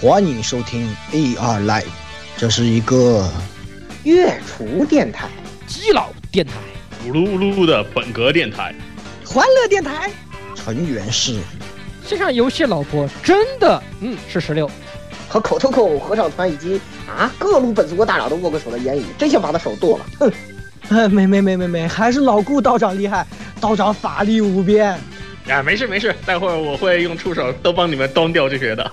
欢迎收听 AR Live，这是一个月厨电台、基佬电台、咕噜咕噜的本格电台、欢乐电台，成员是线上游戏老婆，真的，嗯，是十六，和口头口合唱团以及啊各路本族国大佬都握过手的言语，真想把他手剁了，哼！哎，没没没没没，还是老顾道长厉害，道长法力无边。啊，没事没事，待会儿我会用触手都帮你们端掉这些的。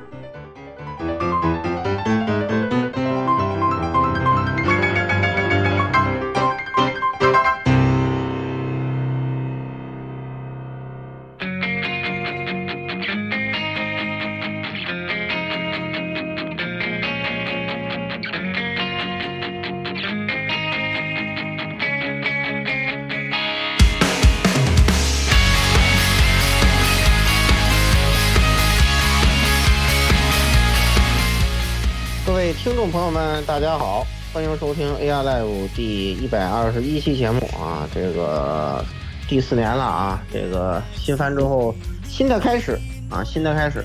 大家好，欢迎收听 AR Live 第一百二十一期节目啊！这个第四年了啊，这个新番之后新的开始啊，新的开始。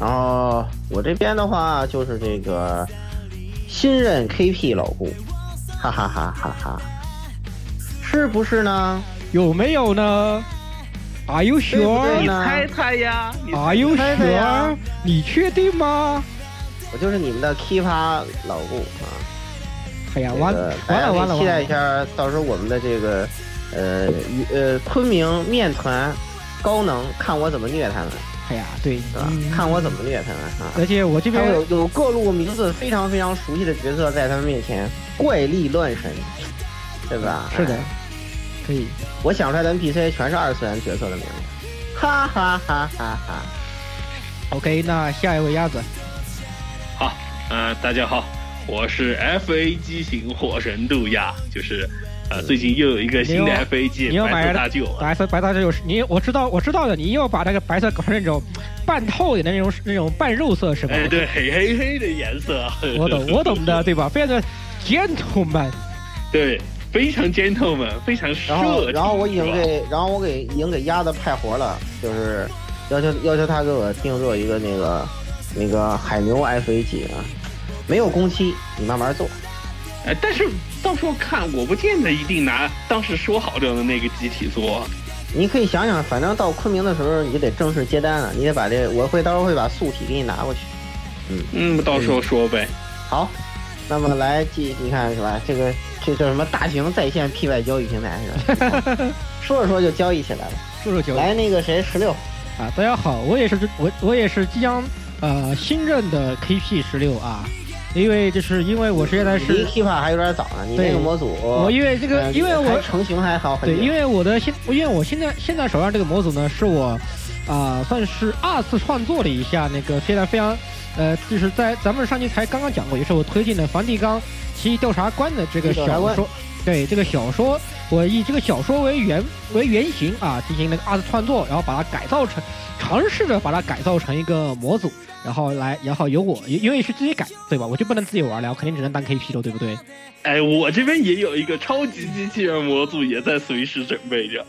然后我这边的话就是这个新任 KP 老顾，哈哈哈哈哈，是不是呢？有没有呢？Are you 对不对 sure？Are 呢？猜猜呀？！Are you sure？你确定吗？我就是你们的 K 趴老顾啊！哎呀，这完个大家完了完了可以期待一！下，到时候我们的这个呃呃昆明面团高能，看我怎么虐他们，哎呀，对，是吧？嗯看我怎么虐他们啊！而且我这边有有各路名字非常非常熟悉的角色在他们面前怪力乱神，对吧？是的哎，可以。我想出来的 NPC 全是二次元角色的名字，哈哈哈哈哈！OK，那下一位鸭子，好，呃，大家好，我是 FA 机型火神杜亚，就是呃，最近又有一个新的 FA 机白你又买了色大舅啊，白色白大舅是你，我知道我知道的，你又把那个白色搞成那种半透点的那种那种半肉色是吧？哎，对，黑黑黑的颜色，我懂我懂的，对吧？非常的 gentleman，对，非常 gentleman，非常然后然后我已经给然后我给已经给鸭子派活了，就是要求要求他给我定做一个那个那个海牛 FA 机啊，没有工期，你慢慢做。哎，但是到时候看，我不见得一定拿当时说好的那个机体做。你可以想想，反正到昆明的时候，你就得正式接单了，你得把这我会到时候会把素体给你拿过去。嗯嗯，到时候说呗。好，那么来记，你看是吧？这个这叫什么大型在线 P Y 交易平台是吧？好 说着说就交易起来了。说说九来那个谁十六，啊，大家好，我也是我我也是即将呃新任的 KP 十六啊，因为就是因为我现在离是 Kipa 还有点早呢，你对那个模组，我因为这个呃因为我成型还好很对，因为我的现因为我现在现在手上这个模组呢，是我啊、算是二次创作了一下那个现在非常呃，就是在咱们上期才刚刚讲过，也是我推荐的梵蒂冈奇异调查官的这个小说。对这个小说，我以这个小说为原为原型啊，进行那个二次创作，然后把它改造成，尝试着把它改造成一个模组，然后来，然后由我，因为是自己改，对吧？我就不能自己玩了，我肯定只能当 KP 了，对不对？哎，我这边也有一个超级机器人模组，也在随时准备着。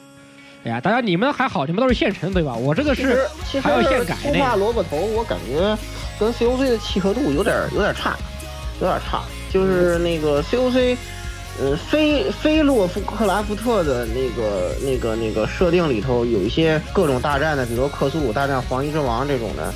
哎呀，大家你们还好，你们都是现成，对吧？我这个是还要现改粗化萝卜头，我感觉跟 COC 的契合度有点有点差，有点差。就是那个 COC，呃，菲菲洛夫克拉夫特的那个那个那个设定里头有一些各种大战的，比如说克苏鲁大战黄衣之王这种的，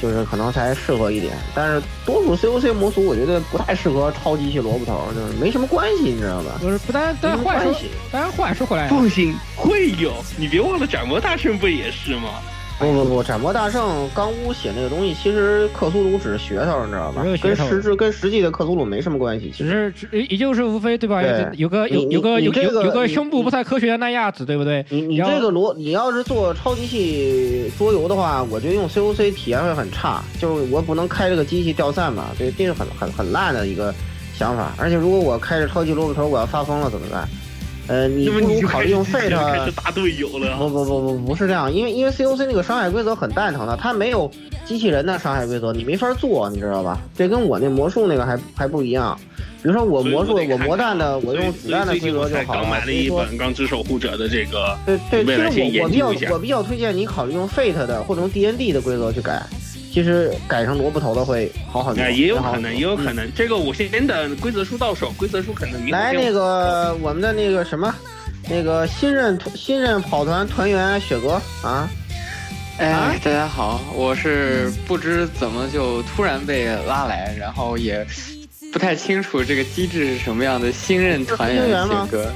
就是可能才适合一点。但是多数 COC 模组我觉得不太适合超机器萝卜头，就是没什么关系，你知道吧？就是，不但但话说关系，当然话说回来，放心，会有，你别忘了斩魔大圣不也是吗？不不不，斩魔大圣钢屋写那个东西，其实克苏鲁只是噱头，你知道吧只是？噱头跟实质跟实际的克苏鲁没什么关系。其只实是也就是无非对吧？对有个有有个有这个有有个胸部不太科学的那样子，对不对？你你这个罗，你要是做超级系桌游的话，我觉得用 COC 体验会很差，就是我不能开这个机器掉散嘛，这这是很很很烂的一个想法。而且如果我开着超级萝卜头，我要发疯了怎么办？呃，你不如考虑用 Fate 始。打队友了。不不不不不是这样，因为因为 COC 那个伤害规则很蛋疼的，它没有机器人的伤害规则，你没法做，你知道吧？这跟我那魔术那个还还不一样。比如说我魔术，我魔弹的，我用子弹的规则就好了。刚买了一本《钢之守护者》的这个，对对，其实我我比较我比较推荐你考虑用 Fate 的或者用 DND 的规则去改，其实改成萝卜头的会好很多。哎，也有可能，也有可嗯能。这个我先等规则书到手，规则书可能来那个我们的那个什么，那个新任新任跑团团员雪哥啊，哎，大家好，我是不知怎么就突然被拉来，然后也不太清楚这个机制是什么样的。新任团员雪哥，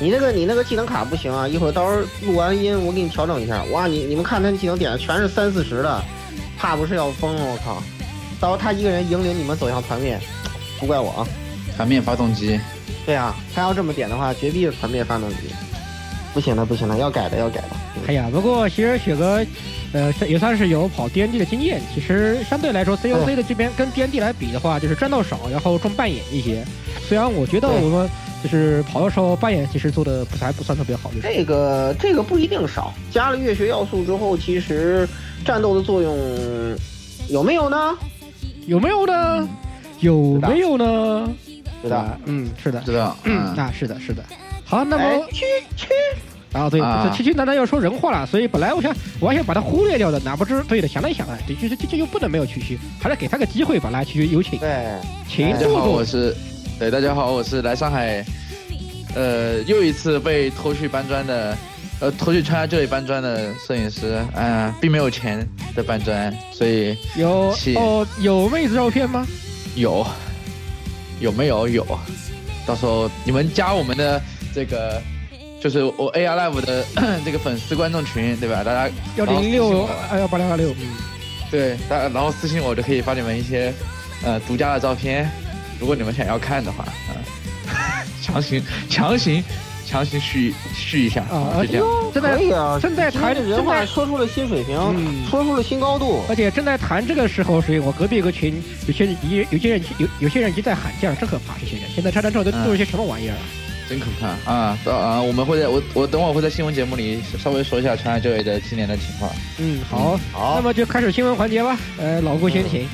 你那个你那个技能卡不行啊，一会儿到时候录完音我给你调整一下。哇，你你们看他技能点的全是三四十的，怕不是要疯了，我靠！到时候他一个人引领你们走向团灭，不怪我啊。团灭发动机，对啊，他要这么点的话，绝逼是团灭发动机。不行了不行了，要改的要改的。哎呀，不过其实雪哥，呃，也算是有跑 D N D 的经验。其实相对来说，C O C 的这边跟 D N D 来比的话，就是战斗少，然后重扮演一些。虽然我觉得我们就是跑的时候扮演其实做的不还不算特别好，就是这个这个不一定少，加了乐学要素之后，其实战斗的作用有没有呢？有没有呢？有没有呢？对的。吧？嗯，是的，知道？嗯，嗯，啊，是的，是的。好，那哎么，去去，啊，对，啊这区区难道要说人话了，所以本来我想我还想把他忽略掉的，哪不知对的，想了一想啊，这这这这又不能没有区区，还是给他个机会吧，来区区有请，对，请大家好，坐坐我。是，对，大家好，我是来上海，呃，又一次被拖去搬砖的，呃，拖去参加这里搬砖的摄影师，啊、并没有钱的搬砖，所以有是哦，有妹子照片吗？有，有没有有？到时候你们加我们的这个，就是我 AR Live 的 这个粉丝观众群，对吧？大家幺零六二幺八零二六，嗯，对，大家然后私信我就可以发你们一些呃独家的照片，如果你们想要看的话，啊、强行强行强行续续一下啊就这样。正在啊，正在谈人话说出了新水平，嗯说出了新高度。而且正在谈这个时候，所以我隔壁有个群，有些人有有些人有有些人已经在喊价，真可怕！这些人现在拆弹之后都嗯都是些什么玩意儿啊？真可怕啊！到啊，我们会在我我等会儿会在新闻节目里稍微说一下传来这位的今年的情况。嗯，好，好那么就开始新闻环节吧。呃，老顾先请。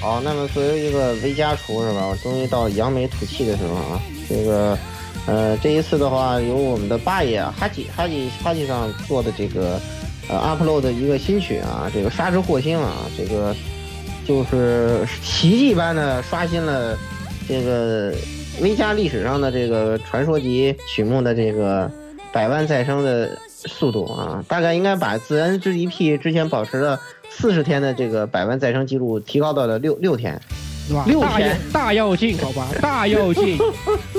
好，那么作为一个微家厨是吧？我终于到扬眉吐气的时候啊！这个，呃，这一次的话，由我们的八爷哈吉哈吉哈吉上做的这个，呃，upload 的一个新曲啊，这个沙之祸星啊，这个就是奇迹般的刷新了这个微加历史上的这个传说级曲目的这个百万再生的速度啊，大概应该把自然之 EP 之前保持的四十天的这个百万再生记录提高到了六六天，是吧？六天大跃进，好吧，大跃进，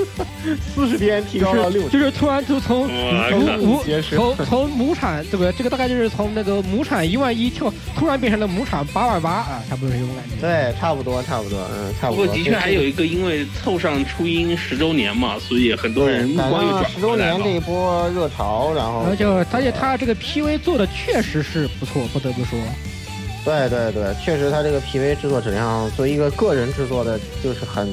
四十天提就是就是突然就从哇母母从从母产对不对这个大概就是从那个母产一万一跳，突然变成了母产八万八啊，差不多是这种感觉。对，差不多，差不多，嗯，差不多。不过的确还有一个，因为凑上初音十周年嘛，所以很多人目光又转十周。年这一波热潮，然后然后就而且他这个 PV 做的确实是不错，不得不说。对对对，确实他这个 PV 制作质量，作为一个个人制作的，就是很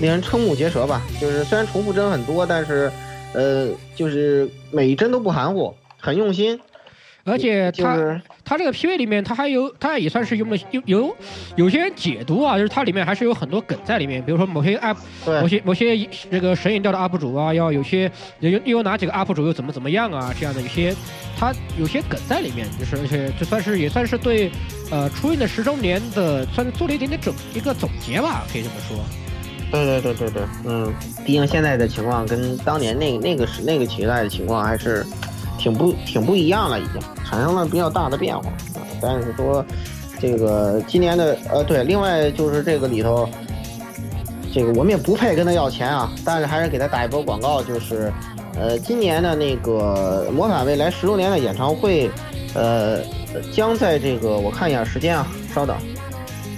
令人瞠目结舌吧。就是虽然重复帧很多，但是呃，就是每一帧都不含糊，很用心。而且他、就是他这个 PV 里面，他还有他也算是用了有有有些人解读啊，就是它里面还是有很多梗在里面，比如说某些 UP 某些某些这个神隐掉的 UP 主啊，要有些有又有哪几个 UP 主又怎么怎么样啊，这样的一些他有些梗在里面，就是而且就算是也算是对呃初音的十周年的算是做了一点点总一个总结吧，可以这么说。对对对对对，嗯，毕竟现在的情况跟当年那那个时那个时代的情况还是挺不挺不一样了，已经产生了比较大的变化。啊但是说这个今年的呃对，另外就是这个里头，这个我们也不配跟他要钱啊，但是还是给他打一波广告，就是呃今年的那个魔法未来十周年的演唱会，呃将在这个我看一下时间啊，稍等。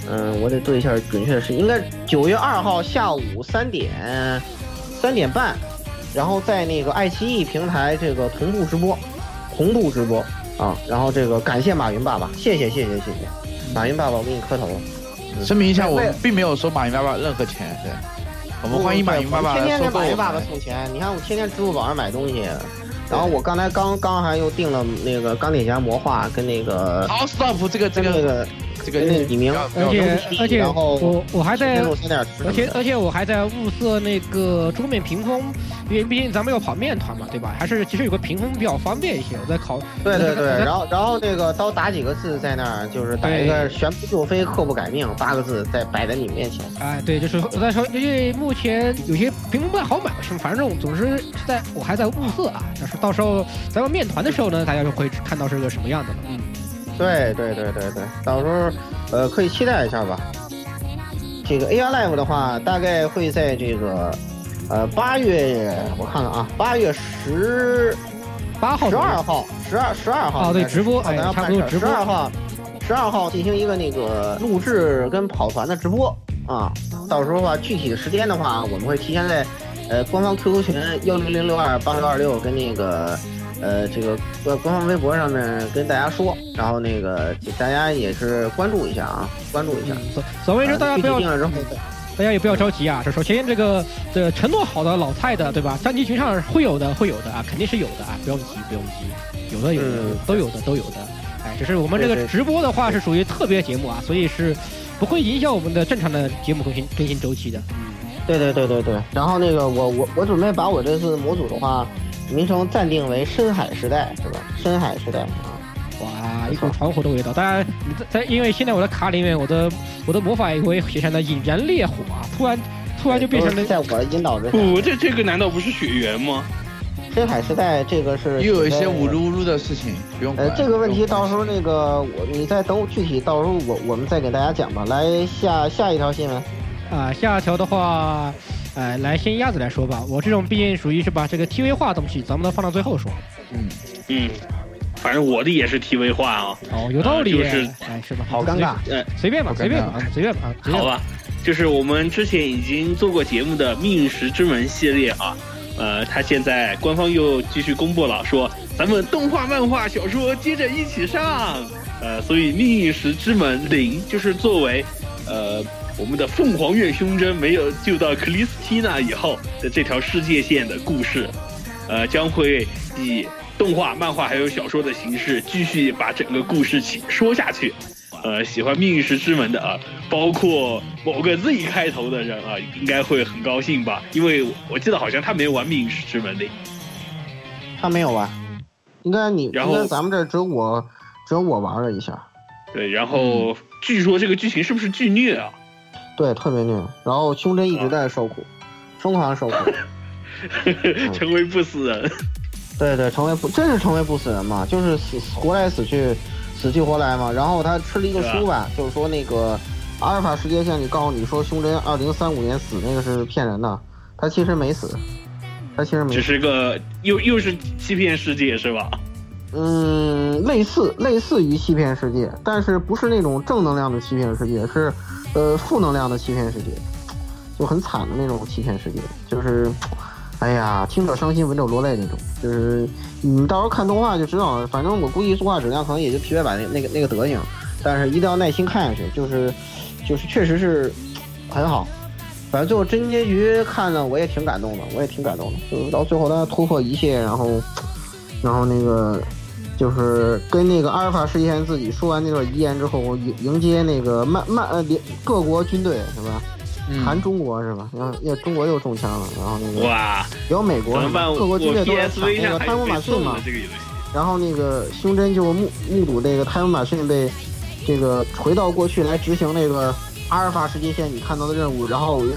嗯，我得对一下准确的时间，应该九月二号下午三点三点半，然后在那个爱奇艺平台这个同步直播，同步直播啊。然后这个感谢马云爸爸，谢谢谢谢谢谢，马云爸爸我给你磕头。声明一下，我并没有收马云爸爸任何钱，对，我们欢迎马云爸爸天天给马云爸爸。送钱。你看我天天支付宝上买东西，然后我刚才刚刚还又订了那个钢铁侠魔化跟那个好，stop 这个这个跟那个这个李明，而且而且我我还在而且而且我还在物色那个桌面屏风，因为毕竟咱们要跑面团嘛，对吧？还是其实有个屏风比较方便一些。我在考，对对对，然后然后那个刀打几个字在那儿，就是打一个“玄不就飞，刻不改命”八个字在摆在你面前。哎，对，就是我在说，因为目前有些屏风不太好买，是反正总之是在我还在物色啊。但是到时候咱们面团的时候呢，大家就会看到是个什么样的了。嗯，对对对对对，到时候呃可以期待一下吧。这个 AR Live 的话，大概会在这个呃八月，我看看啊，八月十八号十二号，十二十二号哦对直播哎差不多直播十二号，十二号进行一个那个录制跟跑团的直播啊。到时候的话，具体的时间的话，我们会提前在呃官方 QQ 群幺零零六二八六二六跟那个呃这个官官方微博上面跟大家说，然后那个大家也是关注一下啊，关注一下。所所谓是大家不要具体定了之后大家也不要着急啊。这首先这个这个承诺好的老蔡的，对吧？三级群上会有的，会有的啊，肯定是有的啊，不用急，不用急，有的有的嗯都有的都有的。哎，只是我们这个直播的话是属于特别节目啊，所以是不会影响我们的正常的节目更新更新周期的。对对对对对，然后那个我我我准备把我这次模组的话，名称暂定为深海时代，是吧？深海时代啊，哇，一股传火的味道。当然，你在在因为现在我的卡里面，我的我的魔法也会写上了引燃烈火啊，突然突然就变成了在我的引导之下。不，这这个难道不是血缘吗？深海时代这个是又有一些写在呜噜呜噜的事情，不用管呃，。这个问题到时候那个我你再等我具体，到时候我我们再给大家讲吧。来下下一条新闻，啊，下一条的话，呃，来先鸭子来说吧。我这种毕竟属于是把这个 TV 化的东西，咱们都放到最后说。嗯，嗯，反正我的也是 TV 化啊。哦，有道理。就是哎，是吧？好尴尬。呃，随便吧，随便吧，啊随便吧。好吧，就是我们之前已经做过节目的《命运石之门》系列啊，呃，它现在官方又继续公布了，说咱们动画、漫画、小说接着一起上，呃，所以《命运石之门零》就是作为呃我们的凤凰院胸针没有救到克里斯蒂娜以后的这条世界线的故事，呃，将会以动画、漫画还有小说的形式继续把整个故事起说下去。呃，喜欢《命运石之门》的啊，包括某个 Z 开头的人啊，应该会很高兴吧？因为我记得好像他没有玩《命运石之门》的。他没有玩，应该你然后应该咱们这儿只有我只有我玩了一下，对，然后据说这个剧情是不是巨虐啊？对，特别虐。然后胸针一直在受苦，疯狂受苦。成为不死人。对对，成为不真是成为不死人嘛，就是死死活来死去，死去活来嘛。然后他吃了一个书吧，就是说那个阿尔法世界线里告诉你说胸针二零三五年死那个是骗人的，他其实没死，他其实没只死。是个又又是欺骗世界是吧？嗯，类似类似于欺骗世界，但是不是那种正能量的欺骗世界，是呃负能量的欺骗世界，就很惨的那种欺骗世界，就是。哎呀，听者伤心，闻者落泪那种，就是你们到时候看动画就知道了。反正我估计动画质量可能也就皮白版那那个那个德行，但是一定要耐心看下去，就是就是确实是很好。反正最后真结局看了，我也挺感动的，我也挺感动的。就是到最后他突破一切，然后然后那个就是跟那个阿尔法世界线自己说完那段遗言之后，迎迎接那个曼曼呃联各国军队是吧？嗯含中国是吧？然后中国又中枪了，然后那个哇，有美国各国军队都在抢那个泰上还有被姆马逊嘛。然后那个胸针就目目睹这个泰姆马逊被这个回到过去来执行那个阿尔法世界线你看到的任务，然后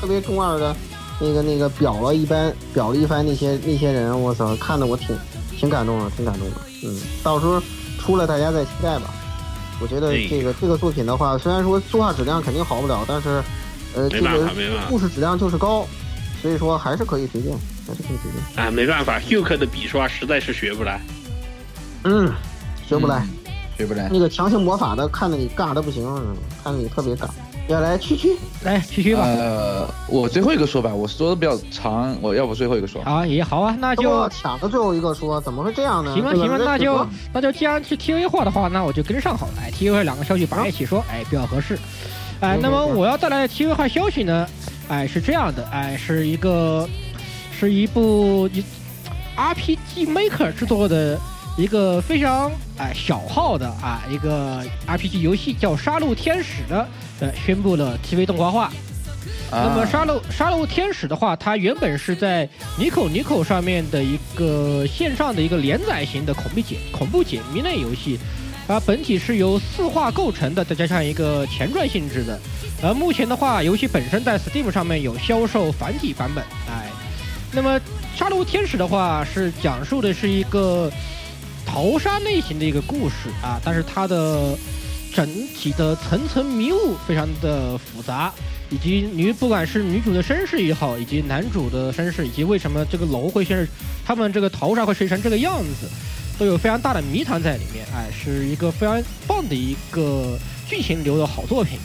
特别中二的那个那个表了一番表了一番那些那些人，我操，看得我挺挺感动的，挺感动的。嗯，到时候出来大家再期待吧。我觉得这个这个作品的话，虽然说作画质量肯定好不了，但是呃这个没办法，没办法故事质量就是高，所以说还是可以推荐，还是可以推荐。啊，没办法，Huk 的笔刷实在是学不来。嗯，学不来。嗯学不来。那个强行魔法的，看着你尬的不行，看着你特别尬。要来区区，来区区吧。呃，我最后一个说吧，我说的比较长，我要不最后一个说。好，也好啊，那就就抢着最后一个说，怎么会这样呢？行吧行吧，那就那就既然是 TV 化的话，那我就跟上好了。哎，TV 化两个消息绑在一起说，哎，比较合适。哎，那么我要带来的 TV 化消息呢，哎，是这样的，哎，是一个是一部一 RPG Maker 制作的一个非常哎小号的啊一个 RPG 游戏，叫《杀戮天使》的，呃，宣布了 TV 动画化。那么《杀戮杀戮天使》的话，它原本是在 Nico Nico 上面的一个线上的一个连载型的恐怖解恐怖解谜类游戏，啊，本体是由四话构成的，再加上一个前传性质的。而目前的话，游戏本身在 Steam 上面有销售繁体版本，哎，那么《杀戮天使》的话是讲述的是一个逃杀类型的一个故事啊，但是它的整体的层层迷雾非常的复杂。以及女不管是女主的身世也好，以及男主的身世，以及为什么这个楼会现他们这个头上会睡成这个样子，都有非常大的谜团在里面。哎，是一个非常棒的一个剧情流的好作品。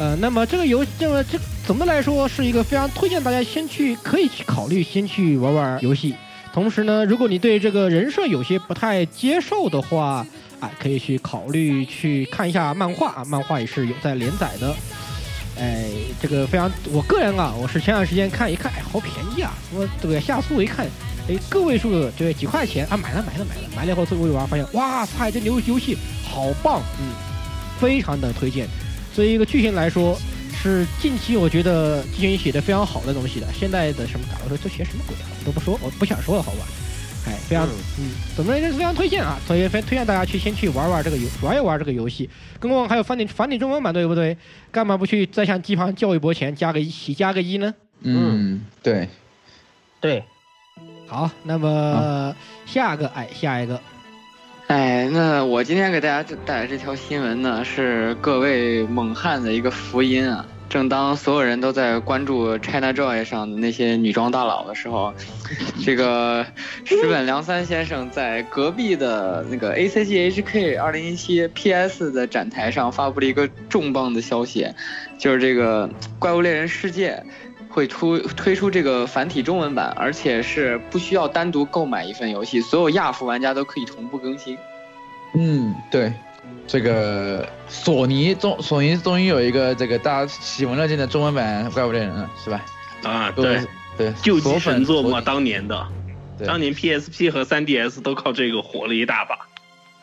呃，那么这个游戏，这么这总的来说是一个非常推荐大家先去可以去考虑先去玩玩游戏。同时呢，如果你对这个人设有些不太接受的话，啊，可以去考虑去看一下漫画啊，漫画也是有在连载的。哎，这个非常，我个人啊，我是前段时间看一看，哎，好便宜啊！我这个下速一看，哎，个位数对几块钱啊，买了买了买了，买了以后最后一玩发现，哇塞，这游游戏好棒，嗯，非常的推荐。作为一个剧情来说，是近期我觉得剧情写的非常好的东西了。现在的什么打游戏都写什么鬼啊？我都不说，我不想说了，好吧？哎，非常，嗯，怎么说非常推荐啊！所以非推荐大家去先去玩玩这个游，玩一玩这个游戏。跟我还有繁体繁体中文版，对不对？干嘛不去再向机房叫一波钱，加个一起加个一呢？嗯，对，对。好，那么下个，哎，下一个，哎，那我今天给大家带来这条新闻呢，是各位猛汉的一个福音啊！正当所有人都在关注 ChinaJoy 上的那些女装大佬的时候，这个石本良三先生在隔壁的那个 ACGHK 2017 PS 的展台上发布了一个重磅的消息，就是这个《怪物猎人世界》会出推出这个繁体中文版，而且是不需要单独购买一份游戏，所有亚服玩家都可以同步更新。嗯，对。这个索尼终索尼终于有一个这个大家喜闻乐见的中文版怪物猎人了，是吧？啊，对对，救急神作嘛，当年的，当年 PSP 和 3DS 都靠这个火了一大把。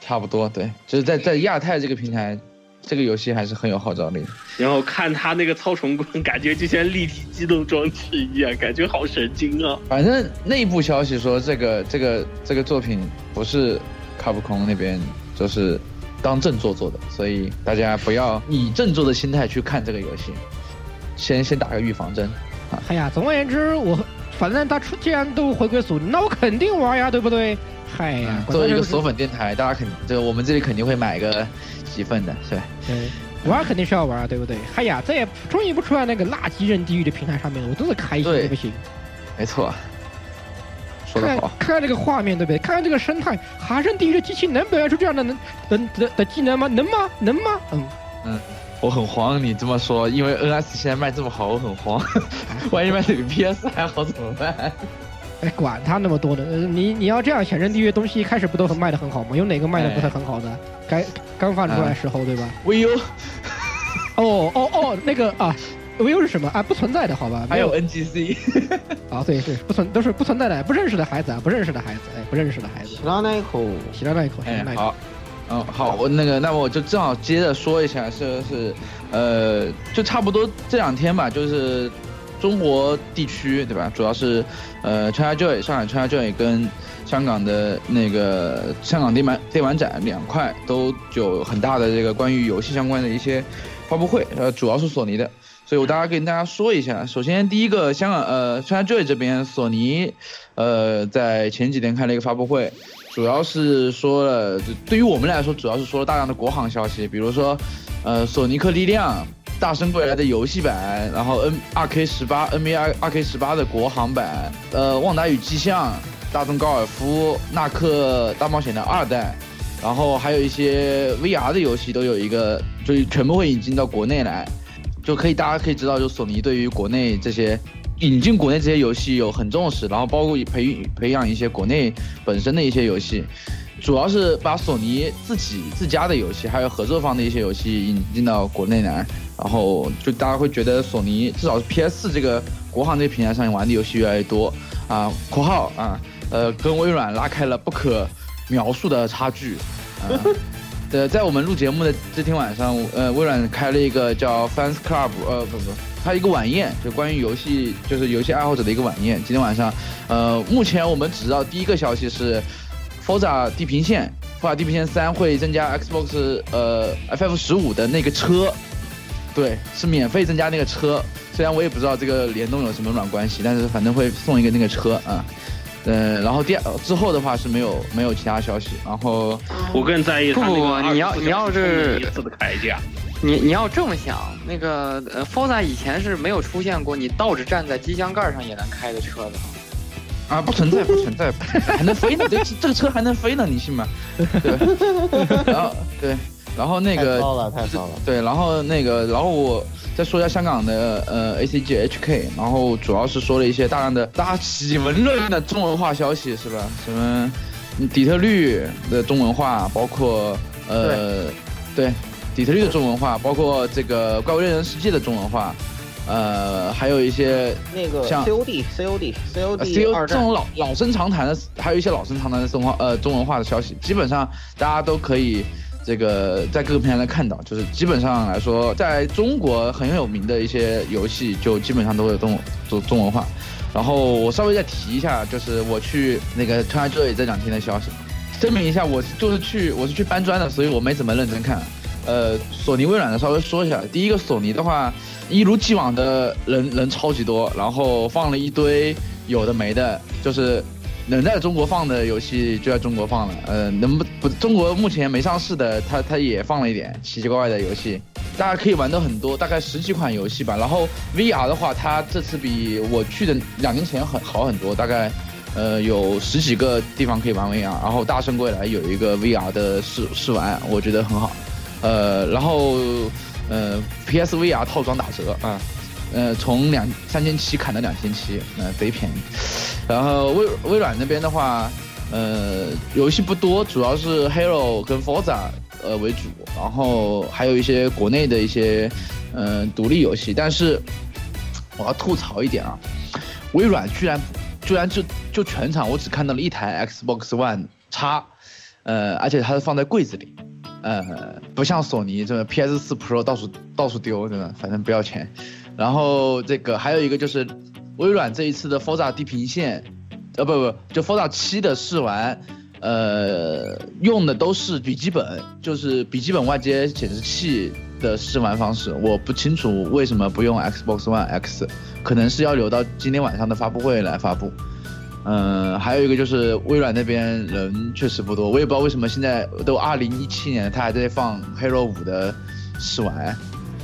差不多，对，就是在在亚太这个平台，这个游戏还是很有号召力。然后看他那个操虫棍，感觉就像立体机动装置一样，感觉好神经啊。反正内部消息说，这个这个这个作品不是卡普空那边，就是。当正作做的，所以大家不要以正作的心态去看这个游戏，先先打个预防针啊！哎呀，总而言之，我反正他出既然都回归索尼，那我肯定玩呀，对不对？嗨呀，作为一个索粉电台，大家肯就我们这里肯定会买个几份的，是吧？对，玩肯定是要玩，对不对？嗨呀，这也终于不出来那个垃圾任地狱的平台上面了，我真是开心的，不行？没错。看看看这个画面，对不对？看看这个生态，哈生地狱的机器能表现出这样的能能的的技能吗？能吗？能吗？嗯嗯，我很慌，你这么说，因为 NS 现在卖这么好，我很慌。万一卖的比 PS 还好怎么办？哎，管他那么多的，你你要这样想，扔地狱东西一开始不都很卖的很好吗？有哪个卖的不是很好的？该刚放出来时候，对吧？VU，哦哦哦，那个啊。VU 是什么啊？不存在的，好吧？还有 NGC，啊，对对，不存都是不存在的，不认识的孩子啊，不认识的孩子，哎，不认识的孩子。洗拉那一口，洗拉那一口，哎，好，嗯，好，我那个，那么我就正好接着说一下，是是，呃，就差不多这两天吧，就是中国地区对吧？主要是呃，ChinaJoy 上海 ChinaJoy 跟香港的那个香港电玩电玩展两块都有很大的这个关于游戏相关的一些发布会，呃，主要是索尼的。所以我大概跟大家说一下，首先第一个香港呃，ChinaJoy 这边索尼，呃，在前几天开了一个发布会，主要是说了，对于我们来说，主要是说了大量的国行消息，比如说，呃，索尼克力量、大圣归来的游戏版，然后 N 二 K 十八 NBA 二 K 十八的国行版，呃，旺达与迹象、大众高尔夫、纳克大冒险的二代，然后还有一些 VR 的游戏都有一个，就全部会引进到国内来。就可以，大家可以知道，就索尼对于国内这些引进国内这些游戏有很重视，然后包括培培养一些国内本身的一些游戏，主要是把索尼自己自家的游戏，还有合作方的一些游戏引进到国内来，然后就大家会觉得索尼至少是 PS 4这个国行这个平台上玩的游戏越来越多啊，括号啊，呃，跟微软拉开了不可描述的差距。啊呃，在我们录节目的这天晚上，呃，微软开了一个叫 Fans Club，呃，不不，它一个晚宴，就关于游戏，就是游戏爱好者的一个晚宴。今天晚上，呃，目前我们只知道第一个消息是 Forza 地平线，Forza 地平线三会增加 Xbox 呃 FF 十五的那个车，对，是免费增加那个车。虽然我也不知道这个联动有什么软关系，但是反正会送一个那个车啊。呃，然后第二之后的话是没有没有其他消息，然后我更在意他那不不你要你要是一次的铠甲，你你要这么想，那个呃，Forza 以前是没有出现过你倒着站在机箱盖上也能开的车的。啊，不存在，不存在，还能飞呢？这这个车还能飞呢？你信吗？对，然后对，然后那个太骚了，太骚了。对，然后那个，然后我再说一下香港的呃 ACG HK，然后主要是说了一些大量的大家喜闻乐见的中文化消息，是吧？什么嗯底特律的中文化，包括呃对底特律的中文化，包括这个怪物猎人世界的中文化，呃，还有一些那个像 COD COD 呃 COD C.O. 二战这种老老生常谈的，还有一些老生常谈的中文化呃中文化的消息，基本上大家都可以这个在各个平台上看到，就是基本上来说，在中国很有名的一些游戏，就基本上都会有中中中文化。然后我稍微再提一下，就是我去那个川爱这里这两天的消息，声明一下，我就是去我是去搬砖的，所以我没怎么认真看。呃，索尼、微软的稍微说一下。第一个，索尼的话，一如既往的人人超级多，然后放了一堆有的没的，就是能在中国放的游戏就在中国放了。呃，能不不中国目前没上市的，它它也放了一点奇奇怪怪的游戏，大家可以玩的很多，大概十几款游戏吧。然后 VR 的话，它这次比我去的两年前很好很多，大概。呃，有十几个地方可以玩 VR，然后大圣归来有一个 VR 的试试玩，我觉得很好。呃，然后呃，PSVR 套装打折啊，呃，从两三千七砍到两千七，呃，贼便宜。然后微微软那边的话，呃，游戏不多，主要是 Halo 跟 Forza 呃为主，然后还有一些国内的一些呃独立游戏。但是我要吐槽一点啊，微软居然居然就就全场我只看到了一台 Xbox One 叉，呃，而且它是放在柜子里。呃，不像索尼这个 PS 4 Pro 到处到处丢，真的？反正不要钱。然后这个还有一个就是微软这一次的 Forza 地平线，呃不不，就 Forza 七的试玩，呃，用的都是笔记本，就是笔记本外接显示器的试玩方式。我不清楚为什么不用 Xbox One X，可能是要留到今天晚上的发布会来发布。嗯，还有一个就是微软那边人确实不多，我也不知道为什么现在都二零一七年，他还在放 Halo 五的试玩。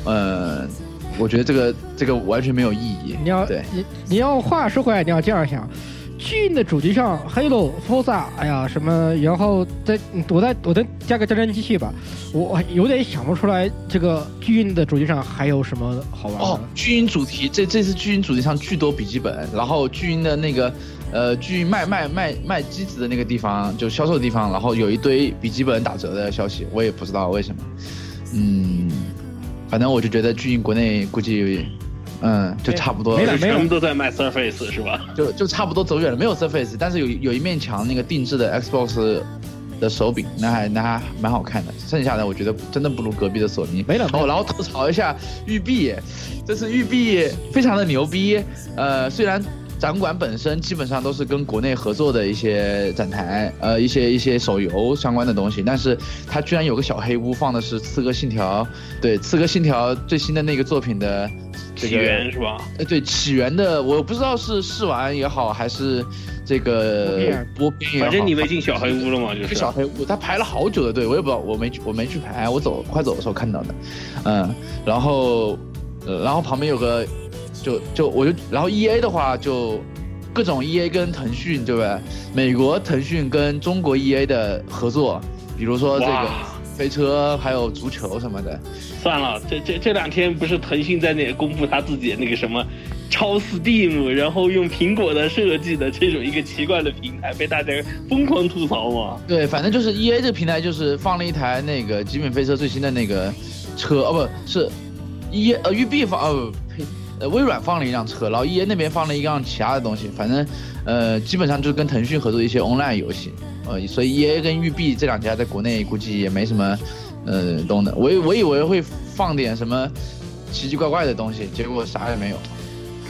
嗯，我觉得这个这个完全没有意义。你要对你你要话说回来，你要这样想，巨硬的主机上，Halo、Forza，哎呀什么，然后再我再我再加个战争机器吧，我我有点想不出来这个巨硬的主机上还有什么好玩的。哦，巨鹰主题这这次巨鹰主题上巨多笔记本，然后巨鹰的那个呃巨鹰卖卖卖卖机子的那个地方，就销售的地方，然后有一堆笔记本打折的消息，我也不知道为什么。嗯，反正我就觉得最近国内估计，嗯，就差不多，没了没了全部都在卖 Surface 是吧？就就差不多走远了，没有 Surface，但是有有一面墙那个定制的 Xbox 的手柄，那还那还蛮好看的。剩下的我觉得真的不如隔壁的索尼。没了没了哦，然后吐槽一下育碧，这次育碧非常的牛逼。呃，虽然展馆本身基本上都是跟国内合作的一些展台，呃，一些一些手游相关的东西，但是它居然有个小黑屋，放的是《刺客信条》，对，《刺客信条》最新的那个作品的这起源是吧？呃，对起源的，我不知道是试玩也好，还是这个播片也好，反正你没进小黑屋了嘛，就是小黑屋，他排了好久的队，我也不知道，我没去，我没去排，我走快走的时候看到的，嗯，然后，呃，然后旁边有个，就就我就，然后 E A 的话就各种 E A 跟腾讯对不对？美国腾讯跟中国 E A 的合作，比如说这个飞车，还有足球什么的，算了，这这这两天不是腾讯在那里公布他自己的那个什么超 Steam，然后用苹果的设计的这种一个奇怪的平台，被大家疯狂吐槽嘛。对，反正就是 E A 这个平台就是放了一台那个极品飞车最新的那个车，哦不是，E 呃育碧放哦呸，呃微软放了一辆车，然后 E A 那边放了一辆其他的东西，反正呃基本上就是跟腾讯合作一些 online 游戏，呃所以 E A 跟育碧这两家在国内估计也没什么呃动的，我以我以为会放点什么奇奇怪怪的东西，结果啥也没有。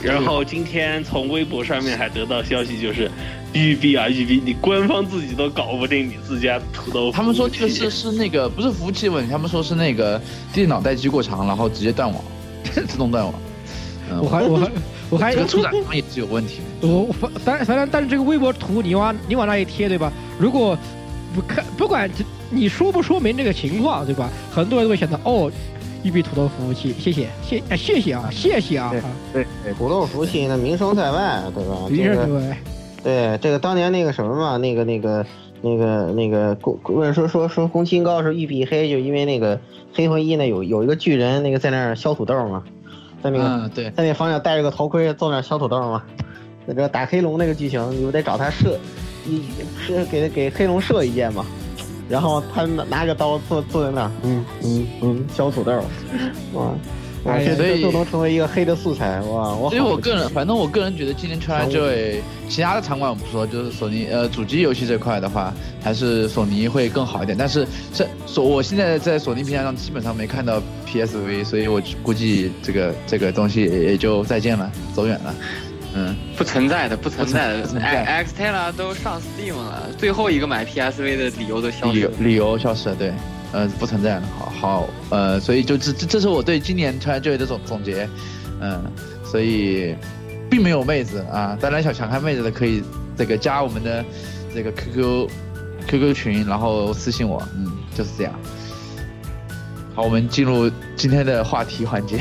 然后今天从微博上面还得到消息，就是育碧啊育碧，你官方自己都搞不定你自家土豆。他们说这个是是那个不是服务器问题，他们说是那个电脑待机过长，然后直接断网，自动断网。嗯，我还我还 我还这个出展方也是有问题的。我反但反正但是这个微博图你往你往那一贴对吧？如果不看不管你说不说明这个情况对吧？很多人都会想到哦，育碧土豆服务器，谢谢谢哎谢谢啊谢谢啊，对对，土豆服务器那名声在外，对吧？名声在外。对，这个当年那个什么嘛，那个那个那个那个宫问说说说宫崎英高是玉碧黑，就因为那个黑魂一呢有有一个巨人那个在那儿削土豆嘛，在那个、嗯，对，在那房顶戴着个头盔坐那儿削土豆嘛，那这打黑龙那个剧情，你不得找他射你是给给黑龙射一箭嘛，然后他拿拿着刀坐坐在那儿，嗯嗯嗯削土豆，哇。哇，所以这都能成为一个黑的素材哇！我所以我个人，反正我个人觉得今年 ChinaJoy 其他的场馆我不说，就是索尼呃主机游戏这块的话，还是索尼会更好一点。但是这索我现在在索尼平台上基本上没看到 PSV，所以我估计这个这个东西也也就再见了，走远了。嗯，不存在的，不存在的不存在，X Tela 都上 Steam 了，最后一个买 PSV 的理由都消理由失了。理由消失了，对，呃，不存在了。好好，呃，所以就这这这是我对今年穿越就业的总总结，嗯，所以并没有妹子啊，当然想想看妹子的可以这个加我们的这个 QQ QQ 群，然后私信我，嗯，就是这样。好，我们进入今天的话题环节。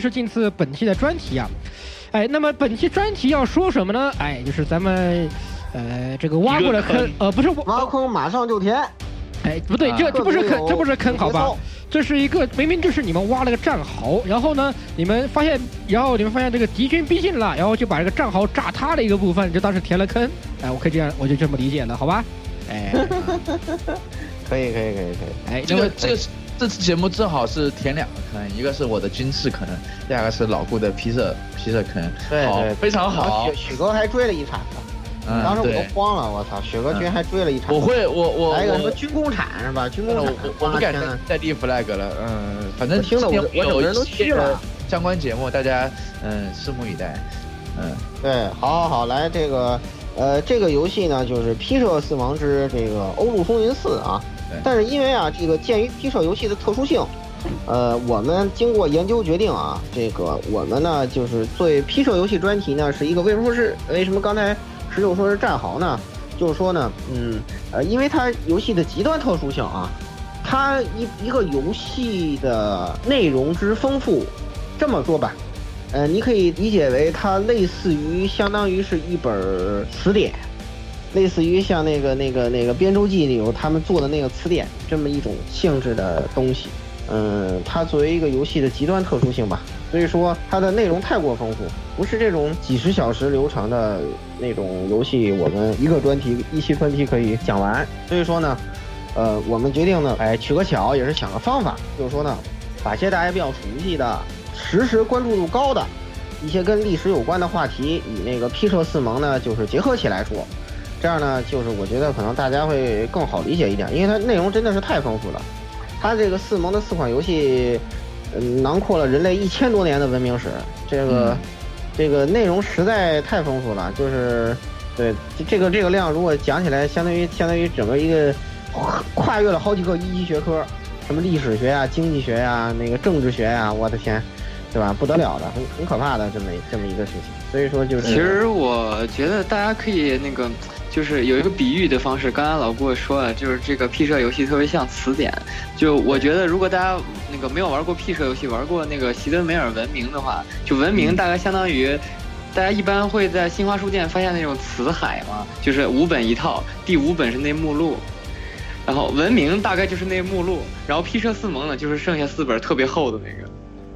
正正式进次本期的专题啊，哎，那么本期专题要说什么呢？哎，就是咱们呃这个挖过的坑坑，呃不是挖坑马上就填，哎不对，啊。这这不是坑，这不是坑，好吧？这是一个明明就是你们挖了个战壕，然后呢，你们发现，然后你们发现这个敌军逼近了，然后就把这个战壕炸塌了一个部分，就当是填了坑。哎，我可以这样，我就这么理解了，好吧？哎可以可以可以可以。哎，这那么个这个这次节目正好是填两个坑，一个是我的军事坑，第二个是老顾的披萨披萨坑。好对对，非常好许。许哥还追了一场呢，嗯，当时我都，慌了，我操，许哥居然还追了一场。我会我我来一个什么军工厂是吧？军工我厂我，我不敢再立 flag 了，嗯，反正听了我我有我整个人都一系列虚了相关节目，大家嗯拭目以待，嗯，对，好好好，来这个，呃，这个游戏呢就是《披射四王之这个欧陆风云四》啊。但是因为啊，这个鉴于批射游戏的特殊性，呃，我们经过研究决定啊，这个我们呢就是作为批射游戏专题呢，是一个为什么是为什么刚才十九说是战壕呢？就是说呢，嗯，呃，因为它游戏的极端特殊性啊，它一一个游戏的内容之丰富，这么说吧，呃，你可以理解为它类似于相当于是一本词典，类似于像那个那个那个编舟记里有他们做的那个词典这么一种性质的东西。嗯，它作为一个游戏的极端特殊性吧，所以说它的内容太过丰富，不是这种几十小时流程的那种游戏，我们一个专题一期专题可以讲完。所以说呢，呃，我们决定呢，哎，取个巧，也是想个方法，就是说呢，把些大家比较熟悉的、实时关注度高的一些跟历史有关的话题，与那个批射四盟呢，就是结合起来说，这样呢，就是我觉得可能大家会更好理解一点，因为它内容真的是太丰富了。它这个四盟的四款游戏，嗯，囊括了人类一千多年的文明史，这个、嗯这个内容实在太丰富了，就是对这这个这个量，如果讲起来，相当于相当于整个一个跨跨越了好几个一级学科，什么历史学呀、经济学呀、那个政治学呀，我的天，对吧？不得了的，很很可怕的这么这么一个事情。所以说就是，其实我觉得大家可以那个就是有一个比喻的方式。刚才老顾说了，就是这个 P 社游戏特别像词典。就我觉得，如果大家那个没有玩过 P 社游戏，玩过那个席德梅尔文明的话，就文明大概相当于。大家一般会在新华书店发现那种词海嘛，就是五本一套，第五本是那目录，然后文明大概就是那目录，然后 P 社四盟呢就是剩下四本特别厚的那个。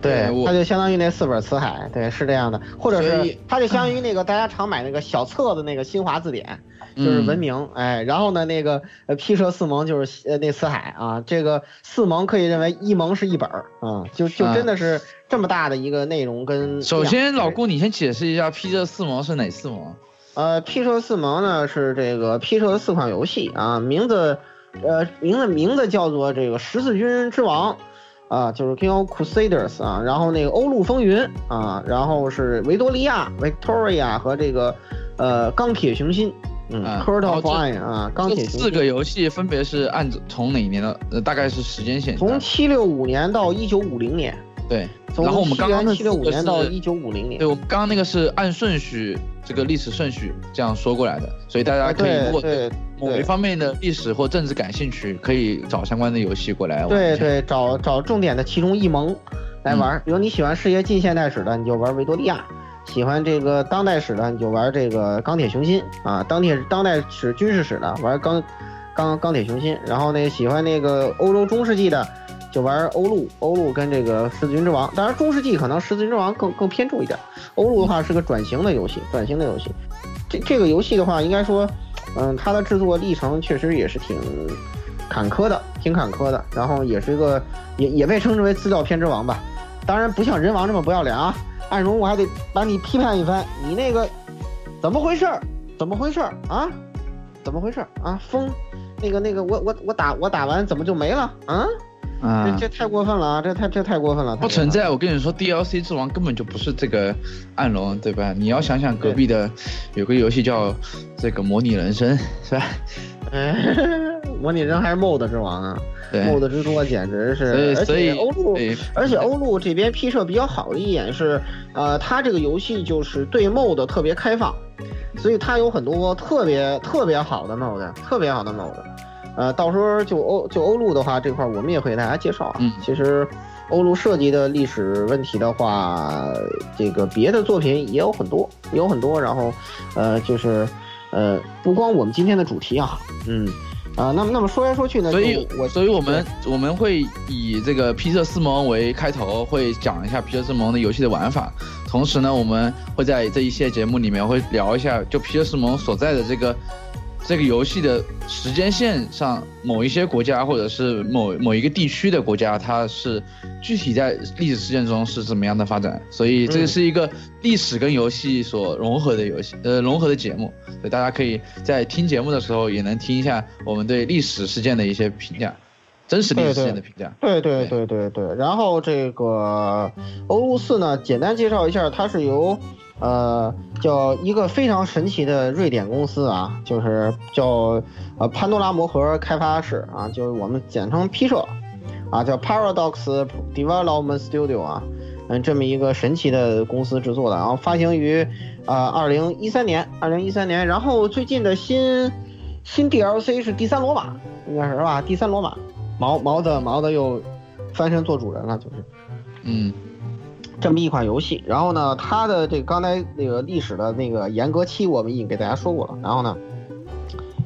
对，我它就相当于那四本词海，对，是这样的，或者是它就相当于那个大家常买那个小册子那个新华字典，就是文明，哎，然后呢那个呃批社四盟就是呃那词海啊，这个四盟可以认为一盟是一本儿啊，就就真的是这么大的一个内容跟。首先，老顾，你先解释一下批社四盟是哪四盟？呃批社四盟呢是这个批社的四款游戏啊，名字，呃，名字名字叫做这个十字军之王，啊，就是 King of Crusaders 啊，然后那个欧陆风云啊，然后是维多利亚 Victoria 和这个呃钢铁雄心，嗯啊 c u r t 然 of 后这 Iron 啊，钢铁雄心。四个游戏分别是按从哪一年的？呃，大概是时间线。从七六五年到一九五零年，对，从然后我们刚刚那七六五四个是年到一九五零年对，，我们刚刚那个是按顺序，这个历史顺序这样说过来的，所以大家啊可以如果对对某一方面的历史或政治感兴趣，可以找相关的游戏过来玩。对对，找找重点的其中一盟来玩儿。比如你喜欢世界近现代史的，你就玩维多利亚；喜欢这个当代史的，你就玩这个钢铁雄心啊；当铁当代史军事史的，玩钢钢钢铁雄心。然后呢，喜欢那个欧洲中世纪的，就玩欧陆，欧陆跟这个十字军之王。当然，中世纪可能十字军之王更更偏重一点，欧陆的话是个转型的游戏，转型的游戏。这这个游戏的话，应该说，嗯，它的制作历程确实也是挺坎坷的，挺坎坷的。然后也是一个，也也被称之为资料片之王吧。当然不像人王这么不要脸啊，暗荣我还得把你批判一番，你那个怎么回事儿？怎么回事儿啊？怎么回事儿啊？风，那个那个我我我打我打完怎么就没了啊？啊这，这太过分了啊！这太这太过分了，不存在。我跟你说，DLC 之王根本就不是这个暗龙，对吧？你要想想隔壁的有个游戏叫这个模拟人生，是吧？哎，模拟人还是 MOD 之王啊对，，MOD 之多简直是，而所以欧陆而且欧陆这边 P 社比较好的一点是，呃，它这个游戏就是对 MOD 特别开放，所以它有很多特别特别好的 MOD，特别好的 MOD。呃，到时候就欧就欧陆的话，这块儿我们也会给大家介绍啊。嗯其实欧陆涉及的历史问题的话，这个别的作品也有很多，也有很多。然后，呃，就是呃，不光我们今天的主题啊，嗯。啊、那么那么说来说去呢，所以我所以我们我们会以这个皮特斯蒙为开头，会讲一下皮特斯蒙的游戏的玩法。同时呢，我们会在这一系列节目里面会聊一下，就皮特斯蒙所在的这个这个游戏的时间线上，某一些国家或者是某某一个地区的国家，它是具体在历史事件中是怎么样的发展。所以这是一个历史跟游戏所融合的游戏，呃，融合的节目。所以大家可以在听节目的时候也能听一下我们对历史事件的一些评价，真实历史事件的评价。对对对对对，然后这个欧陆四呢，简单介绍一下，它是由呃叫一个非常神奇的瑞典公司啊，就是叫呃潘多拉魔盒开发室啊，就是我们简称 P 社啊，叫 Paradox Development Studio 啊，嗯，这么一个神奇的公司制作的，然后发行于呃二零一三年，二零一三年，然后最近的新新 DLC 是第三罗马，应该是吧？第三罗马。毛毛的毛的又翻身做主人了，就是嗯这么一款游戏。然后呢，它的这个刚才那个历史的那个严格期我们已经给大家说过了。然后呢，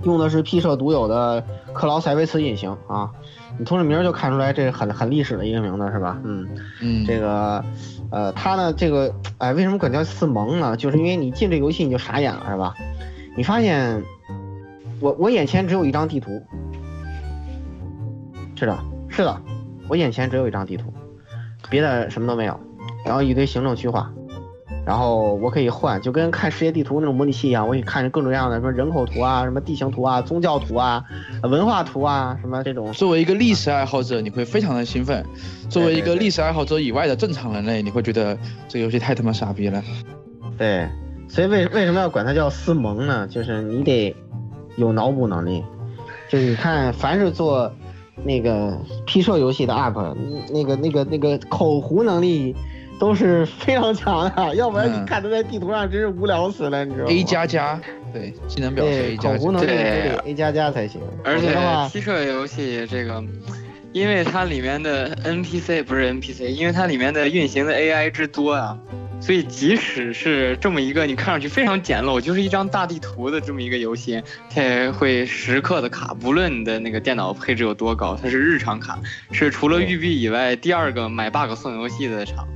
用的是 P 社独有的克劳塞维茨引擎啊，你从这名就看出来这是很很历史的一个名字是吧？嗯，嗯，这个呃，它呢这个哎，为什么管叫四盟呢？就是因为你进这游戏你就傻眼了是吧？你发现我我眼前只有一张地图，是的，是的，我眼前只有一张地图，别的什么都没有，然后一堆行政区划，然后我可以换，就跟看世界地图那种模拟器一样，我可以看各种各样的什么人口图啊、什么地形图啊、宗教图啊、呃文化图啊，什么这种。作为一个历史爱好者，你会非常的兴奋；作为一个历史爱好者以外的正常人类，你会觉得这个游戏太他妈傻逼了。对，所以为为什么要管它叫思萌呢？就是你得有脑补能力，就是你看，凡是做那个 P 社游戏的 UP，那个那个那个口胡能力都是非常强的，要不然嗯你看他在地图上真是无聊死了，你知道吗 A 加加，对，技能表是对，A 加口胡能力都对 A 加加才行。而且否则的话，批射游戏这个，因为它里面的 NPC 不是 NPC，因为它里面的运行的 AI 之多啊，所以即使是这么一个你看上去非常简陋，就是一张大地图的这么一个游戏，它也会时刻的卡，不论你的那个电脑配置有多高，它是日常卡，是除了育碧以外第二个买 bug 送游戏的厂。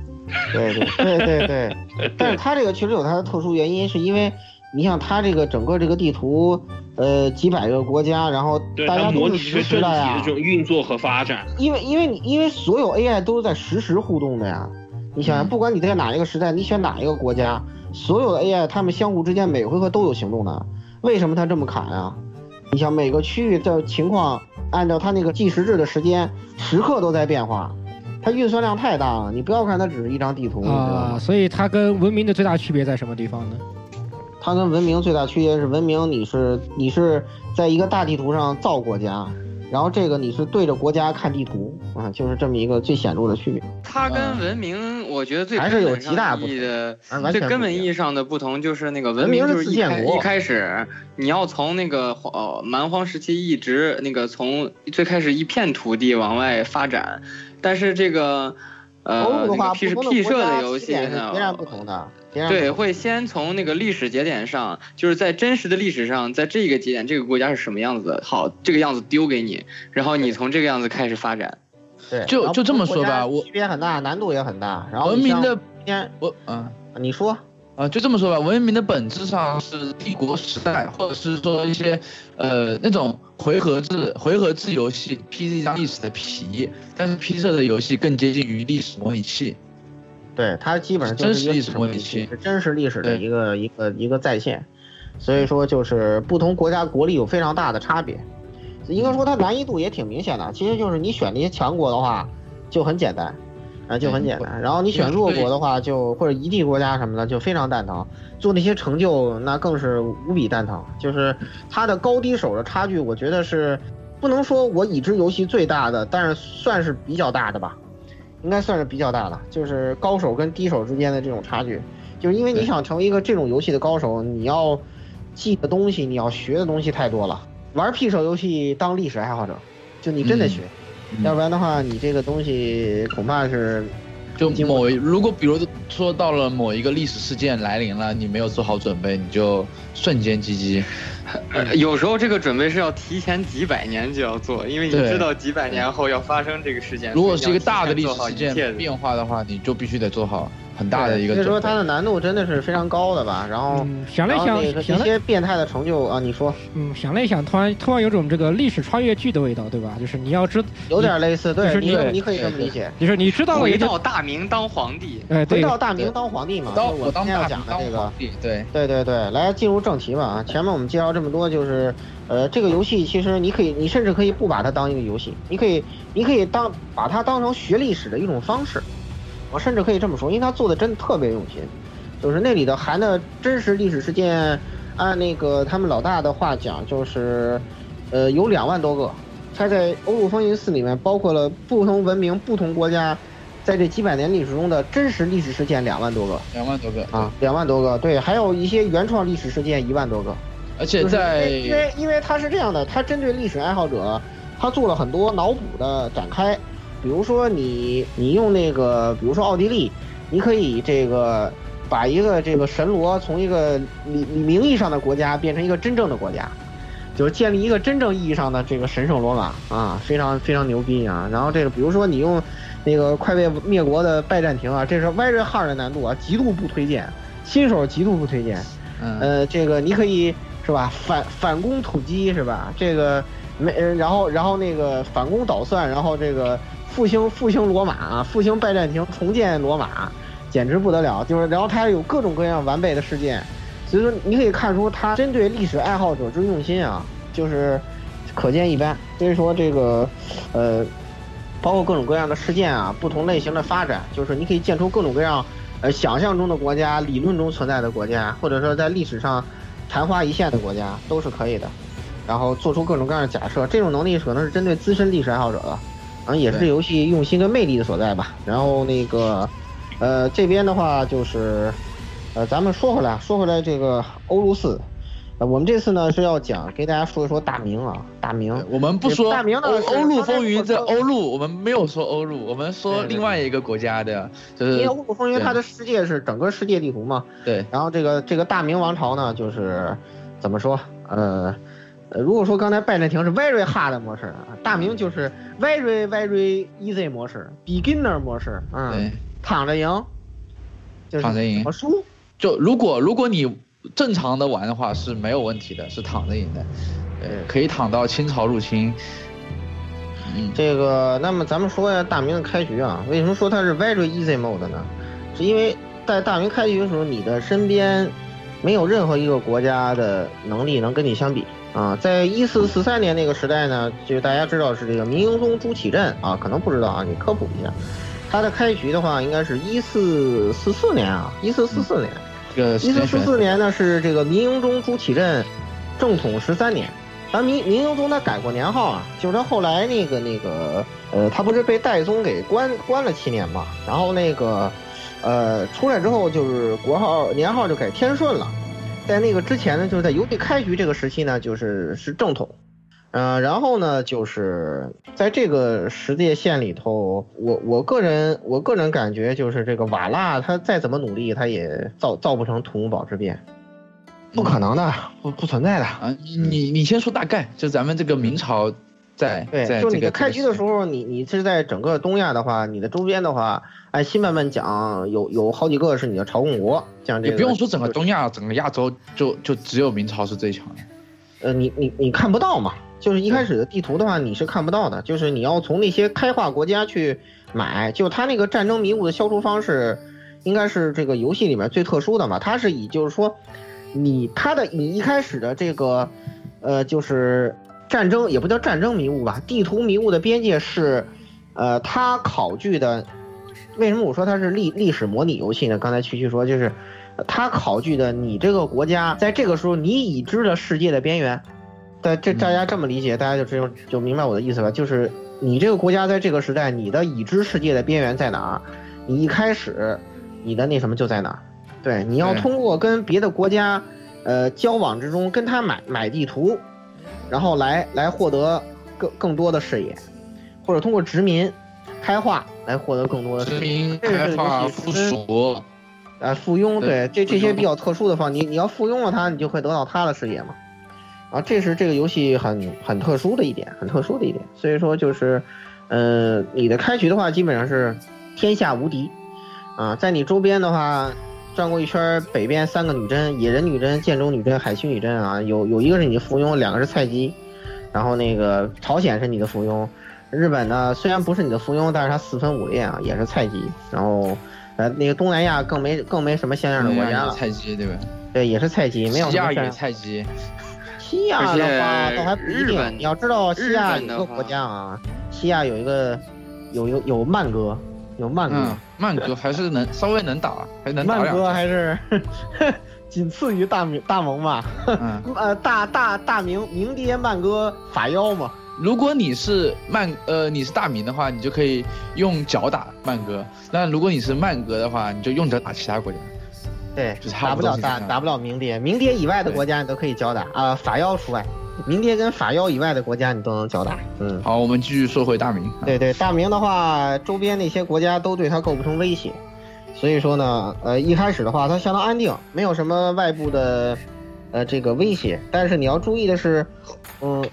对对对对对，但是它这个确实有它的特殊原因，是因为你像它这个整个这个地图，呃，几百个国家，然后大家都是实时的呀这，种运作和发展。因为因为你因为所有 AI 都是在实时互动的呀。你想想，嗯不管你在哪一个时代，你选哪一个国家，所有的 AI 他们相互之间每回合都有行动的。为什么它这么卡呀？你想每个区域的情况，按照它那个计时制的时间，时刻都在变化，它运算量太大了。你不要看它只是一张地图，啊，所以它跟文明的最大区别在什么地方呢？它跟文明最大区别是，文明你是你是在一个大地图上造国家，然后这个你是对着国家看地图啊，就是这么一个最显著的区别。它跟文明，我觉得最还是有极大不上意义的最根本意义上的不同就是那个文文明就是一自建国开一开始你要从那个呃蛮荒时期一直那个从最开始一片土地往外发展，但是这个呃个 P 是 P 社的游戏是呢截然不同的。对，会先从那个历史节点上，就是在真实的历史上，在这个节点这个国家是什么样子的，好，这个样子丢给你，然后你从这个样子开始发展。对，然后就就这么说吧我区别很大，难度也很大。然后文明的今天我嗯。你说啊，就这么说吧，文明的本质上是帝国时代，或者是说一些呃那种回合制回合制游戏披着一张历史的皮，但是 P 社的游戏更接近于历史模拟器。对，它基本上就是真实历史模拟器是真实历史的一个一个一个再现。所以说，就是不同国家国力有非常大的差别。应该说它难易度也挺明显的，其实就是你选那些强国的话就很简单，啊就很简单。然后你选弱国的话就或者一地国家什么的就非常蛋疼，做那些成就那更是无比蛋疼。就是它的高低手的差距，我觉得是不能说我已知游戏最大的，但是算是比较大的吧。应该算是比较大了，就是高手跟低手之间的这种差距，就是因为你想成为一个这种游戏的高手，你要记的东西，你要学的东西太多了。玩 P 手游戏当历史爱好者，就你真得学，嗯要不然的话，你这个东西恐怕是就某一如果比如说到了某一个历史事件来临了，你没有做好准备，你就瞬间积极。呃，有时候这个准备是要提前几百年就要做，因为你知道几百年后要发生这个事件。如果是一个大的历史事件变化的话，你就必须得做好很大的一个所以说。它的难度真的是非常高的吧。然后，嗯，想了想，想，一些变态的成就啊，你说嗯，想了一想，突然突然有种这个历史穿越剧的味道，对吧？就是你要知，有点类似，对，就是你你你可以这么理解。就是你知道了回一个，到大明当皇帝。哎，回对，到大明当皇帝嘛，当我我当大今天要讲的这个当皇。帝，对，对对对，来进入正题吧啊！前面我们介绍这么多，就是，呃，这个游戏其实你可以，你甚至可以不把它当一个游戏，你可以，你可以当把它当成学历史的一种方式。我甚至可以这么说，因为他做的真的特别用心，就是那里的含的真实历史事件，按那个他们老大的话讲，就是，呃，有两万多个。他在《欧陆风云四》里面包括了不同文明、不同国家，在这几百年历史中的真实历史事件两万多个。两万多个啊，，两万多个，对，还有一些原创历史事件一万多个。而且就是在因为因为因为它是这样的，它针对历史爱好者，它做了很多脑补的展开。比如说你你用那个，比如说奥地利，你可以这个把一个这个神罗从一个名名义上的国家变成一个真正的国家，就是建立一个真正意义上的这个神圣罗马啊，非常非常牛逼啊。然后这个比如说你用那个快被灭国的拜占庭啊，这是 very hard 的难度啊，极度不推荐，新手极度不推荐。嗯呃，这个你可以是吧？反反攻土鸡是吧？这个没，呃然后然后那个反攻倒算，然后这个复兴复兴罗马啊，复兴拜占庭，重建罗马，简直不得了。就是然后它有各种各样完备的事件，所以说你可以看出它针对历史爱好者之用心啊，就是可见一斑。所以说这个呃，包括各种各样的事件啊，不同类型的发展，就是你可以建出各种各样。呃，想象中的国家，理论中存在的国家，或者说在历史上昙花一现的国家，都是可以的。然后做出各种各样的假设，这种能力可能是针对资深历史爱好者的，啊，也是游戏用心跟魅力的所在吧。然后那个，呃，这边的话就是，呃，咱们说回来，说回来这个欧陆四，呃我们这次呢是要讲给大家说一说大明啊，大明。我们不说大明的欧欧陆风云这欧陆，我们没有说欧陆，我们说另外一个国家的，就是因为欧陆风云它的世界是整个世界地图嘛，对然后这个这个大明王朝呢，就是怎么说？呃，呃如果说刚才拜占庭是 very hard 模式啊，大明就是 very very easy 模式，beginner 模式，嗯，躺着赢，就是躺着赢怎么输？就如果如果你正常的玩的话是没有问题的，是躺着赢的，呃，可以躺到清朝入侵。嗯，这个，那么咱们说一下大明的开局啊，为什么说它是 very easy mode 呢？是因为在大明开局的时候，你的身边没有任何一个国家的能力能跟你相比啊。在一四四三年那个时代呢，就大家知道是这个明英宗朱祁镇啊，可能不知道啊，你科普一下。他的开局的话，应该是一四四四年啊，一四四四年。这个一四四四年呢是这个明英宗朱祁镇正统十三年，咱明明英宗他改过年号啊，就是他后来那个那个呃，他不是被代宗给关关了七年嘛，然后那个呃出来之后就是国号年号就改天顺了，在那个之前呢，就是在游戏开局这个时期呢，就是是正统。呃，然后呢，就是在这个时界线里头，我我个人我个人感觉就是这个瓦剌他再怎么努力，他也造造不成土木堡之变，不可能的，不不存在的。啊，你你你先说大概，就咱们这个明朝在对，在就你的开局的时候，你你是在整个东亚的话，你的周边的话，按新版本讲，有有好几个是你的朝贡国，像这也个不用说整个东亚，整个亚洲就就只有明朝是最强的。呃，你你你看不到嘛？就是一开始的地图的话，你是看不到的，就是你要从那些开化国家去买，就它那个战争迷雾的消除方式，应该是这个游戏里面最特殊的嘛。它是以就是说，你它的你一开始的这个，呃，就是战争也不叫战争迷雾吧，地图迷雾的边界是，呃，它考据的。为什么我说它是历历史模拟游戏呢？刚才区区说就是，它考据的你这个国家在这个时候你已知的世界的边缘。对，这大家这么理解，大家就知就明白我的意思了。就是你这个国家在这个时代，你的已知世界的边缘在哪儿？你一开始，你的那什么就在哪儿？对，你要通过跟别的国家，呃，交往之中跟他买买地图，然后来来获得更更多的视野，或者通过殖民开化来获得更多的视殖野。民开化、附属，啊，附庸，对对，这这些比较特殊的方，你你要附庸了它，你就会得到它的视野嘛。啊，这是这个游戏很很特殊的一点，很特殊的一点。所以说就是，呃，你的开局的话，基本上是天下无敌，啊，在你周边的话，转过一圈儿，北边三个女真，野人女真、剑州女真、海区女真啊，有有一个是你的附庸，两个是菜鸡，然后那个朝鲜是你的附庸，日本呢虽然不是你的附庸，但是它四分五裂啊，也是菜鸡，然后。呃，那个东南亚更没更没什么像样的国家了，菜鸡对吧？对，也是菜鸡，没有西亚也什么像样。菜鸡，西亚的话倒还不一定，你要知道西亚日本的话有一个国家啊，西亚有一个有有有曼哥，有曼哥，嗯，曼哥还是能稍微能打，还能打曼哥。还是 仅次于大明大蒙吧，嗯，呃大大大明明爹曼哥法妖嘛，如果你是曼呃你是大明的话，你就可以用脚打曼哥；那如果你是曼哥的话，你就用脚打其他国家。对就，差打不了不多是这样大打不了明爹，明爹以外的国家你都可以交打啊，法妖除外，明爹跟法妖以外的国家你都能交打，嗯。好，我们继续说回大明。对对，大明的话，周边那些国家都对他构不成威胁，所以说呢，呃，一开始的话，它相当安定，没有什么外部的，呃，这个威胁。但是你要注意的是，嗯，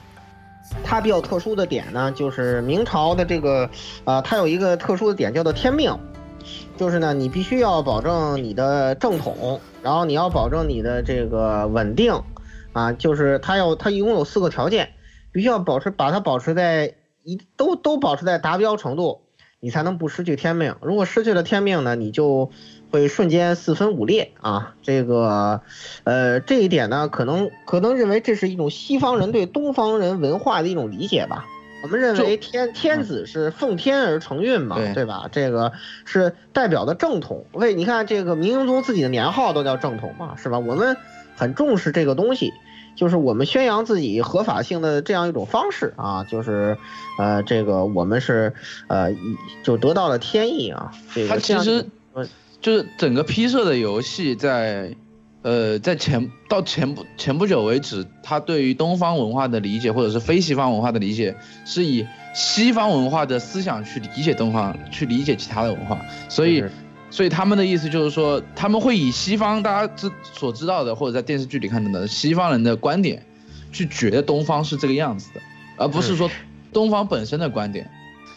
它比较特殊的点呢，就是明朝的这个，啊、它有一个特殊的点叫做天命，就是呢，你必须要保证你的正统，然后你要保证你的这个稳定，啊，就是它要它一共有四个条件，必须要保持把它保持在一都都保持在达标程度，你才能不失去天命。如果失去了天命呢，你就会瞬间四分五裂啊。这个，呃，这一点呢，可能可能认为这是一种西方人对东方人文化的一种理解吧。我们认为天天子是奉天而承运嘛，对对吧？这个是代表的正统。为你看这个明英宗自己的年号都叫正统嘛，是吧？我们很重视这个东西。就是我们宣扬自己合法性的这样一种方式啊，就是，呃，这个我们是，呃，就得到了天意啊。这个它其实呃就是整个批社的游戏在呃，在前到前不前不久为止，他对于东方文化的理解，或者是非西方文化的理解，是以西方文化的思想去理解东方，去理解其他的文化。所以，所以他们的意思就是说，他们会以西方大家知所知道的，或者在电视剧里看到的西方人的观点，去觉得东方是这个样子的，而不是说东方本身的观点。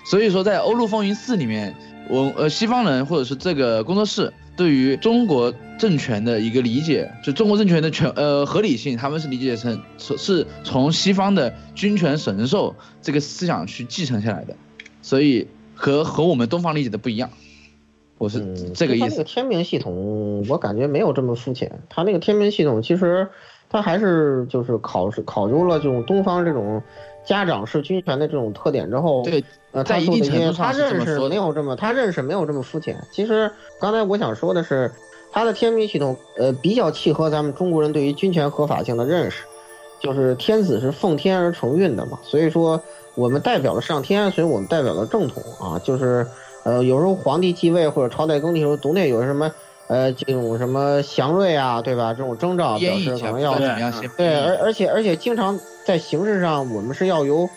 所以说，在《欧陆风云四》里面，我呃西方人或者是这个工作室。对于中国政权的一个理解，就中国政权的权呃合理性，他们是理解成是从西方的君权神授这个思想去继承下来的，所以和和我们东方理解的不一样。我是这个意思。他那个天命系统，我感觉没有这么肤浅。他那个天命系统其实，他还是就是考试考究了这种东方这种。家长式军权的这种特点之后，对，呃，在一定程度上，他认识没有这么，他认识没有这么肤浅。其实刚才我想说的是，他的天命系统，呃，比较契合咱们中国人对于军权合法性的认识，就是天子是奉天而承运的嘛，所以说我们代表了上天，所以我们代表了正统啊，就是，呃，有时候皇帝继位或者朝代更替时候，总得有什么。呃，这种什么祥瑞啊，对吧？这种征兆表示可能要对，而而且而且经常在形式上，我们是要由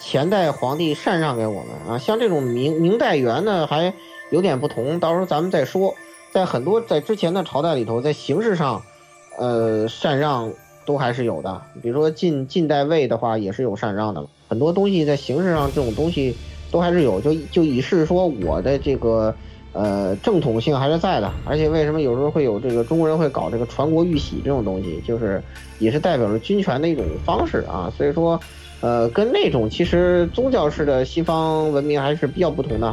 前代皇帝禅让给我们啊。像这种明明代元呢，还有点不同，到时候咱们再说。在很多在之前的朝代里头，在形式上，呃，禅让都还是有的。比如说近近代魏的话，也是有禅让的。很多东西在形式上，这种东西都还是有，就就以示说我的这个。呃，正统性还是在的，而且为什么有时候会有这个中国人会搞这个传国玉玺这种东西，就是也是代表着军权的一种方式啊。所以说，呃，跟那种其实宗教式的西方文明还是比较不同的，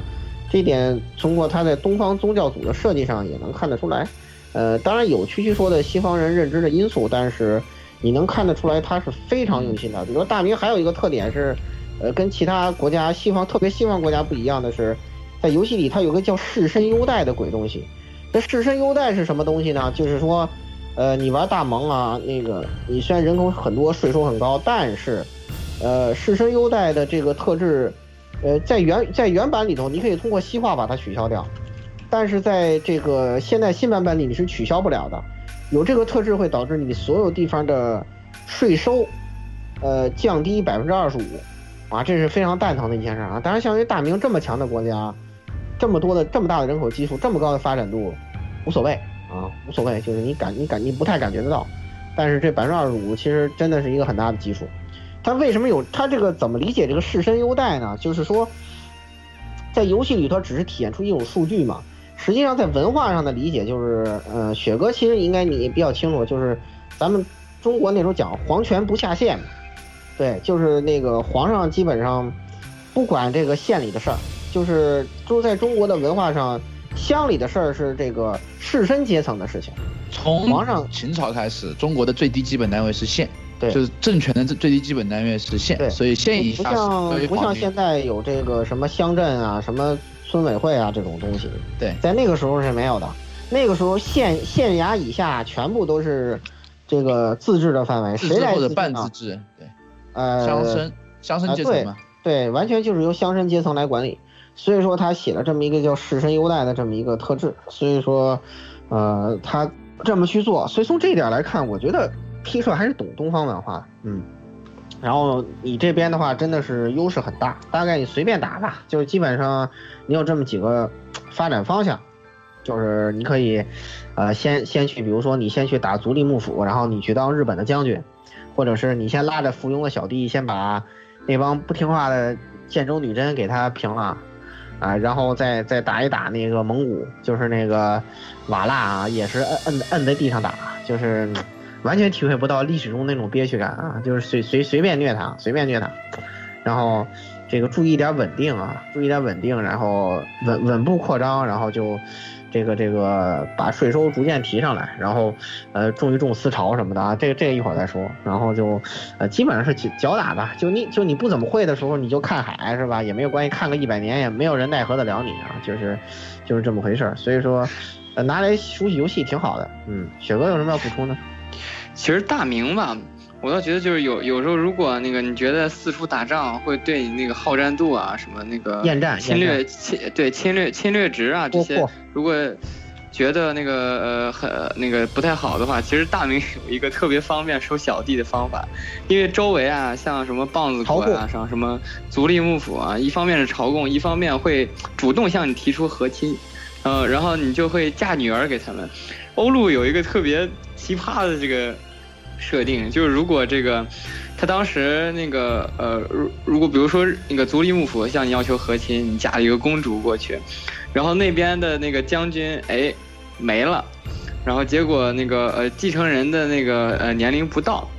这点通过他在东方宗教组的设计上也能看得出来。呃，当然有区区说的西方人认知的因素，但是你能看得出来他是非常用心的。比如说大明还有一个特点是，呃，跟其他国家西方特别西方国家不一样的是。在游戏里，它有个叫士绅优待的鬼东西。这士绅优待是什么东西呢？就是说，呃，你玩大盟啊，那个你虽然人口很多，税收很高，但是，呃，士绅优待的这个特质，呃，在原在原版里头，你可以通过西化把它取消掉，但是在这个现在新版本里你是取消不了的。有这个特质会导致你所有地方的税收，呃，降低百分之二十五，啊，这是非常蛋疼的一件事啊。当然，像于大明这么强的国家。这么多的这么大的人口基数，这么高的发展度，无所谓啊，无所谓，就是你感你感你不太感觉得到，但是这百分之二十五其实真的是一个很大的基数。他为什么有他这个怎么理解这个士绅优待呢？就是说，在游戏里头只是体现出一种数据嘛，实际上在文化上的理解就是，呃，雪哥其实应该你比较清楚，就是咱们中国那时候讲皇权不下县，对，就是那个皇上基本上不管这个县里的事儿。就是就在中国的文化上，乡里的事儿是这个士绅阶层的事情。从皇上秦朝开始，中国的最低基本单位是县，对，就是政权的最最低基本单位是县，对，所以县以下不像不像现在有这个什么乡镇啊、什么村委会啊这种东西。对，在那个时候是没有的，那个时候县县衙以下全部都是这个自治的范围，谁来或者半自治？对，呃，乡绅乡绅阶层嘛，对，完全就是由乡绅阶层来管理。所以说他写了这么一个叫士绅优待的这么一个特质，所以说，呃，他这么去做，所以从这一点来看，我觉得 P 社还是懂东方文化，嗯。然后你这边的话真的是优势很大，大概你随便打吧，就是基本上你有这么几个发展方向，就是你可以，呃，先先去，比如说你先去打足利幕府，然后你去当日本的将军，或者是你先拉着附庸的小弟，先把那帮不听话的建州女真给他平了。啊，然后再再打一打那个蒙古，就是那个瓦剌啊，也是摁摁摁在地上打，就是完全体会不到历史中那种憋屈感啊，就是随随随便虐他，随便虐他，然后这个注意点稳定啊，注意点稳定，然后稳稳步扩张，然后就。这个这个把税收逐渐提上来，然后，呃，重一重思潮什么的啊，这个这个一会儿再说。然后就，呃，基本上是脚打吧。就你就你不怎么会的时候，你就看海是吧？也没有关系，看个一百年也没有人奈何得了你啊。就是，就是这么回事儿。所以说，呃，拿来熟悉游戏挺好的。嗯，雪哥有什么要补充的？其实大明吧。我倒觉得就是有有时候，如果那个你觉得四处打仗会对你那个好战度啊，什么那个厌战、侵略、侵对侵略、侵略值啊这些，如果觉得那个呃很那个不太好的话，其实大明有一个特别方便收小弟的方法，因为周围啊像什么棒子国啊，像什么足利幕府啊，一方面是朝贡，一方面会主动向你提出和亲，呃，然后你就会嫁女儿给他们。欧陆有一个特别奇葩的这个设定，就是如果这个他当时那个呃，如如果比如说那个足利幕府向你要求和亲，你嫁了一个公主过去，然后那边的那个将军哎没了，然后结果那个呃继承人的那个呃年龄不到，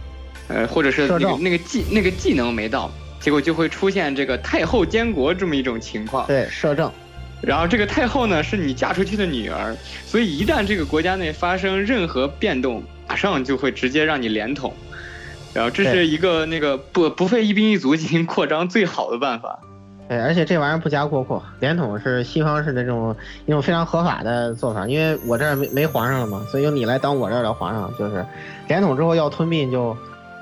呃或者是那个那个技那个技能没到，结果就会出现这个太后监国这么一种情况。对，摄政。然后这个太后呢是你嫁出去的女儿，所以一旦这个国家内发生任何变动，马上就会直接让你连统。然后这是一个那个不不费一兵一卒进行扩张最好的办法。对，而且这玩意儿不加过扩，连统是西方式的这种一种非常合法的做法。因为我这儿没没皇上了嘛，所以由你来当我这儿的皇上，就是连统之后要吞并就。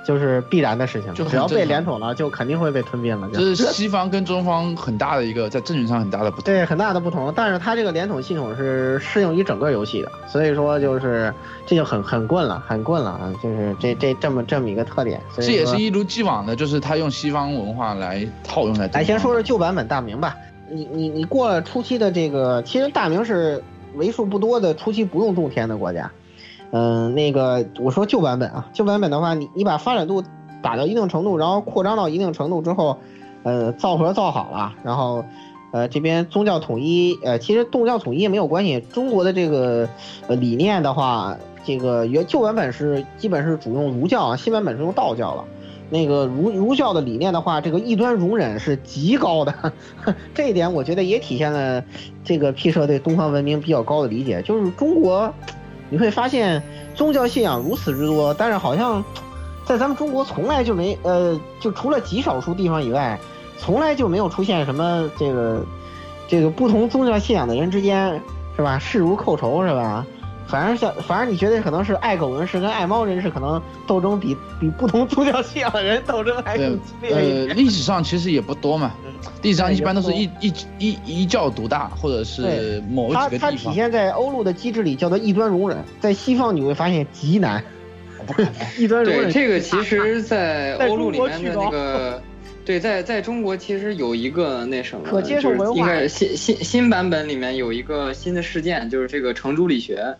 就是必然的事情，就只要被连统了，就肯定会被吞并了。这是西方跟中方很大的一个在政治上很大的不同。对，很大的不同。但是它这个连统系统是适用于整个游戏的，所以说就是这就很很棍了，很棍了啊！就是这这这么这么一个特点。这也是一如既往的，就是他用西方文化来套用在。来，先说说旧版本大明吧。你你你过了初期的这个，其实大明是为数不多的初期不用种田的国家。嗯，那个我说旧版本啊，旧版本的话，你你把发展度打到一定程度，然后扩张到一定程度之后，呃，造核造好了，然后，呃，这边宗教统一，呃，其实宗教统一也没有关系。中国的这个呃理念的话，这个原旧版本是基本是主用儒教啊，新版本是用道教了。那个儒儒教的理念的话，这个异端容忍是极高的，这一点我觉得也体现了这个 P 社对东方文明比较高的理解，就是中国。你会发现宗教信仰如此之多，但是好像在咱们中国从来就没呃，就除了极少数地方以外，从来就没有出现什么这个这个不同宗教信仰的人之间是吧势如寇仇是吧？反而像反而你觉得可能是爱狗人士跟爱猫人士可能斗争比比不同宗教信仰的人斗争还更激烈。呃，历史上其实也不多嘛。历史上一般都是一一一一教独大，或者是某几个地方。它它体现在欧陆的机制里，叫做异端容忍。在西方你会发现极难。异端容忍。对这个，其实，在欧陆里面的那个，对，在在中国其实有一个那什么，可接受文化。应该新新新版本里面有一个新的事件，就是这个程朱理学。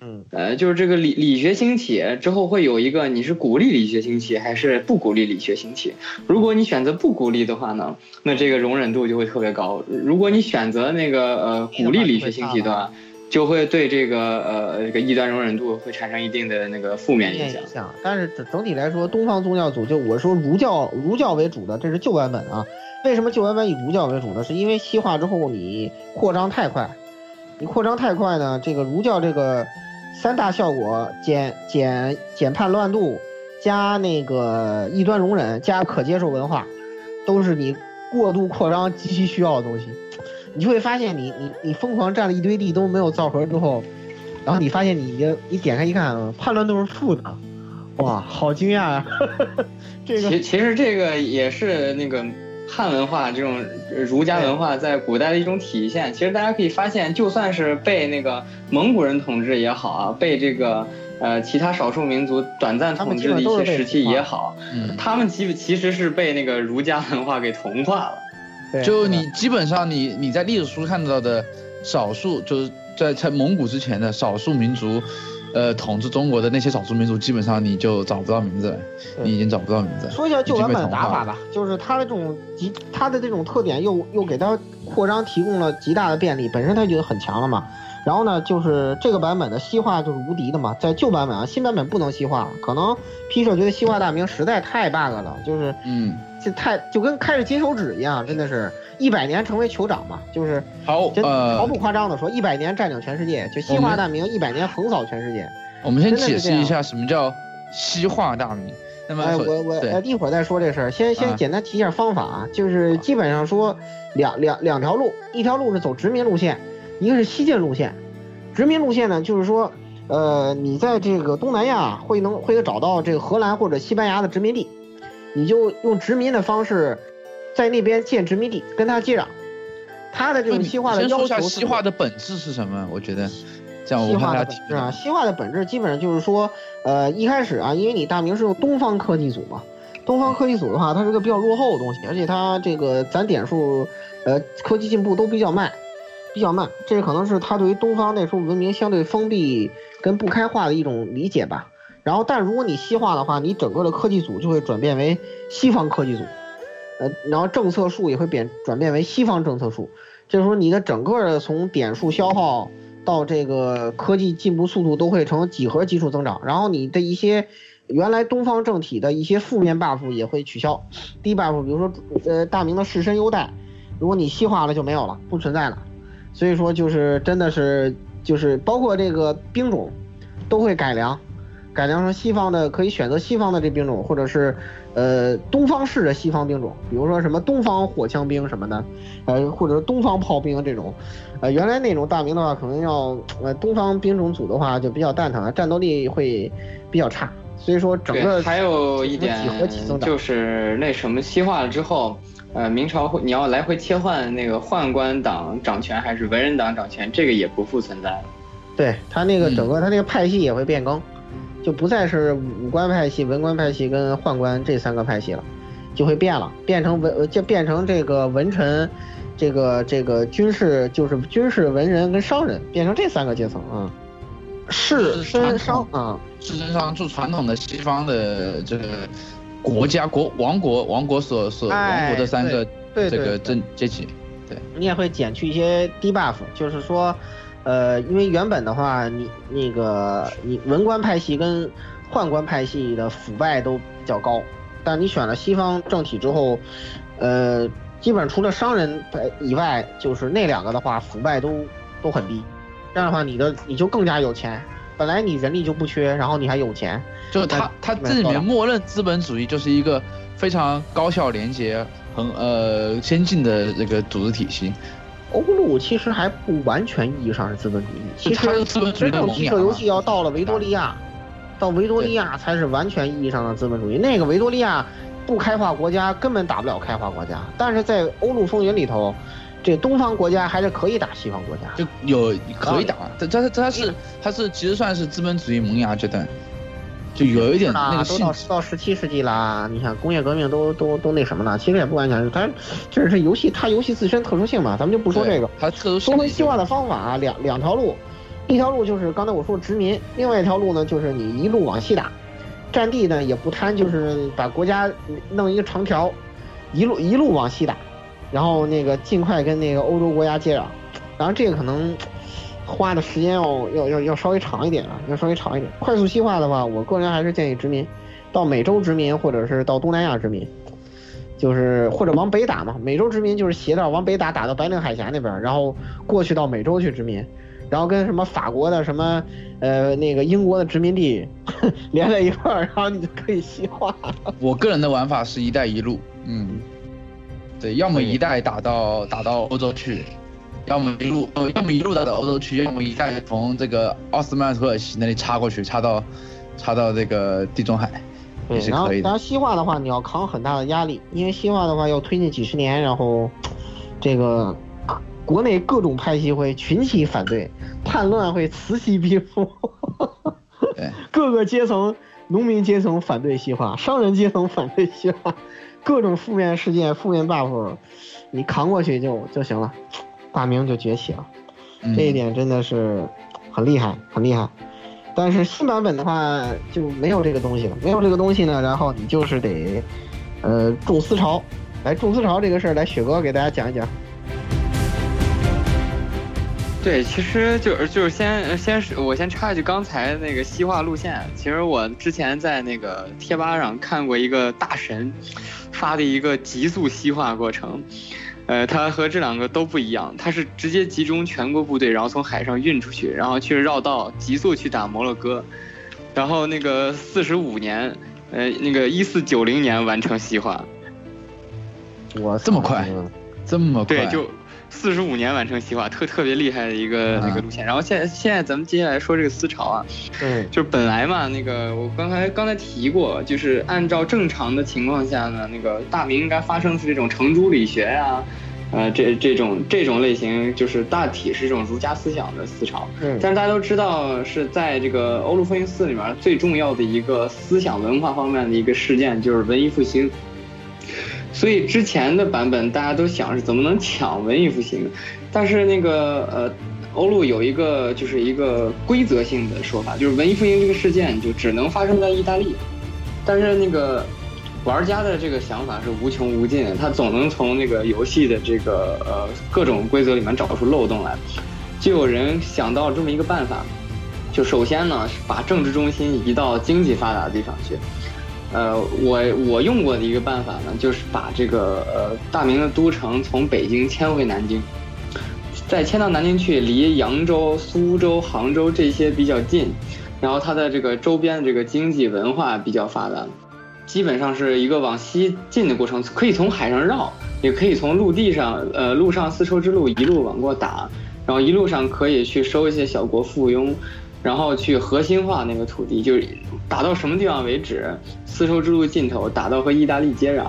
嗯，呃，就是这个理理学兴起之后，会有一个你是鼓励理学兴起还是不鼓励理学兴起？如果你选择不鼓励的话呢，那这个容忍度就会特别高；如果你选择那个呃鼓励理学兴起的话，就会对这个呃这个异端容忍度会产生一定的那个负面影响。但是整整体来说，东方宗教组就我说儒教儒教为主的，这是旧版本啊。为什么旧版本以儒教为主呢？是因为西化之后你扩张太快，你扩张太快呢，这个儒教这个。三大效果：减减减叛乱度，加那个异端容忍，加可接受文化，都是你过度扩张极其需要的东西。你就会发现，你你你疯狂占了一堆地都没有造核之后，然后你发现你你你点开一看，叛乱度是负的，哇，好惊讶啊！这个其其实这个也是那个。汉文化这种儒家文化在古代的一种体现，其实大家可以发现，就算是被那个蒙古人统治也好啊，被这个呃其他少数民族短暂统治的一些时期也好，他们其其实是被那个儒家文化给同化了。就你基本上你你在历史书看到的少数，就是在在蒙古之前的少数民族。呃，统治中国的那些少数民族，基本上你就找不到名字了，你已经找不到名字。说一下旧版本的打法吧，就是它的这种极，它的这种特点又又给它扩张提供了极大的便利，本身它就很强了嘛。然后呢，就是这个版本的西化就是无敌的嘛，在旧版本啊，新版本不能西化，可能 P 社觉得西化大名实在太 bug 了，就是嗯，就太就跟开着金手指一样，真的是。一百年成为酋长嘛，就是好，呃，毫不夸张的说，一百年占领全世界，就西化大明一百年横扫全世界。我们先解释一下什么叫西化大明。那么，哎，我我呃一会儿再说这事儿，先先简单提一下方法啊，就是基本上说两两两条路，一条路是走殖民路线，一个是西进路线。殖民路线呢，就是说，呃，你在这个东南亚会能会找到这个荷兰或者西班牙的殖民地，你就用殖民的方式。在那边建殖民地，跟他接壤。他的这种西化的要求，西化的本质是什么？我觉得，这样我西化的本质啊，西化的本质基本上就是说，呃，一开始啊，因为你大明是用东方科技组嘛，东方科技组的话，它是个比较落后的东西，而且它这个攒点数，呃，科技进步都比较慢，比较慢，这可能是他对于东方那时候文明相对封闭跟不开化的一种理解吧。然后，但如果你西化的话，你整个的科技组就会转变为西方科技组，呃，然后政策数也会变转变为西方政策数，这时候你的整个的从点数消耗到这个科技进步速度都会呈几何级数增长，然后你的一些原来东方政体的一些负面 buff 也会取消，低 buff 比如说呃大明的士绅优待，如果你西化了就没有了，不存在了，所以说就是真的是就是包括这个兵种都会改良。改良成西方的，可以选择西方的这兵种，或者是，呃，东方式的西方兵种，比如说什么东方火枪兵什么的，呃，或者是东方炮兵这种，呃，原来那种大明的话，可能要，呃，东方兵种组的话就比较蛋疼，战斗力会比较差，所以说整个，还有一点就是那什么西化了之后，呃，明朝会你要来回切换那个宦官党掌权还是文人党掌权，这个也不复存在了。对他那个嗯。整个他那个派系也会变更，就不再是武官派系、文官派系跟宦官这三个派系了，就会变了，变成文呃就变成这个文臣，这个这个军事就是军事文人跟商人，变成这三个阶层啊，士绅商啊，事实上，就传统的西方的这个国家国王国王国所所哎王国的三个这个政阶级，对。你也会减去一些低 buff，就是说，呃，因为原本的话，你那个你文官派系跟宦官派系的腐败都比较高，但你选了西方政体之后，呃，基本上除了商人以外，就是那两个的话，腐败都都很低，这样的话，你的你就更加有钱，本来你人力就不缺，然后你还有钱，就是他他这里面默认资本主义就是一个非常高效廉洁、很呃先进的这个组织体系。欧陆其实还不完全意义上是资本主义，其它实是资本主义游戏要到了维多利亚，到维多利亚才是完全意义上的资本主义。那个维多利亚不开化国家根本打不了开化国家，但是在欧陆风云里头，这东方国家还是可以打西方国家。就有可以打，它它它是它是其实算是资本主义萌芽阶段，就有一点那个，都个性质。到到十七世纪啦，你想工业革命都都都那什么了，其实也不完全是，它这是游戏它游戏自身特殊性嘛，咱们就不说这个。它特殊说回西化的方法啊，两两条路，一条路就是刚才我说的殖民，另外一条路呢就是你一路往西打，占地呢也不贪，就是把国家弄一个长条，一路一路往西打，然后那个尽快跟那个欧洲国家接壤，当然这个可能花的时间要要要要稍微长一点啊，要稍微长一点。快速西化的话，我个人还是建议殖民，到美洲殖民或者是到东南亚殖民。就是或者往北打嘛，美洲殖民就是斜道往北打，打到白令海峡那边，然后过去到美洲去殖民，然后跟什么法国的什么呃那个英国的殖民地 连在一块儿，然后你就可以西化。我个人的玩法是一带一路，嗯，对，要么一带打到打到欧洲去，要么一路呃，要么一路打到欧洲去，要么一下从这个奥斯曼土耳其那里插过去，插到插到这个地中海，也是可以的。然后西化的话，你要扛很大的压力，因为西化的话要推进几十年，然后这个国内各种派系会群起反对，叛乱会此起彼伏。对，各个阶层，农民阶层反对西化，商人阶层反对西化，各种负面事件、负面 buff，你扛过去就就行了，大明就崛起了。嗯这一点真的是很厉害，很厉害。但是新版本的话就没有这个东西了，没有这个东西呢，然后你就是得，呃，种思潮。来，种思潮这个事儿，来雪哥给大家讲一讲。对，其实就是就是先先是我先插一句，刚才那个西化路线，其实我之前在那个贴吧上看过一个大神发的一个极速西化过程，呃，它和这两个都不一样，它是直接集中全国部队，然后从海上运出去，然后去绕道急速去打摩洛哥，然后那个四十五年，呃，那个一四九零年完成西化，哇这么快嗯这么快，对，就四十五年完成西化，特特别厉害的一个那个啊路线。然后现在现在咱们接下来说这个思潮啊，嗯就是本来嘛，那个我刚才刚才提过，就是按照正常的情况下呢，那个大明应该发生是这种程朱理学呀、呃，这这种这种类型就是大体是这种儒家思想的思潮。嗯但是大家都知道，是在这个欧陆复兴四里面最重要的一个思想文化方面的一个事件，就是文艺复兴。所以之前的版本大家都想是怎么能抢文艺复兴，但是那个呃，欧陆有一个就是一个规则性的说法，就是文艺复兴这个事件就只能发生在意大利，但是那个玩家的这个想法是无穷无尽的，他总能从那个游戏的这个呃各种规则里面找出漏洞来，就有人想到这么一个办法，就首先呢把政治中心移到经济发达的地方去。呃，我我用过的一个办法呢，就是把这个呃大明的都城从北京迁回南京，再迁到南京去，离扬州、苏州、杭州这些比较近，然后它的这个周边的这个经济文化比较发达，基本上是一个往西进的过程，可以从海上绕，也可以从陆地上，呃，陆上丝绸之路一路往过打，然后一路上可以去收一些小国附庸，然后去核心化那个土地，就是打到什么地方为止，丝绸之路尽头打到和意大利接壤。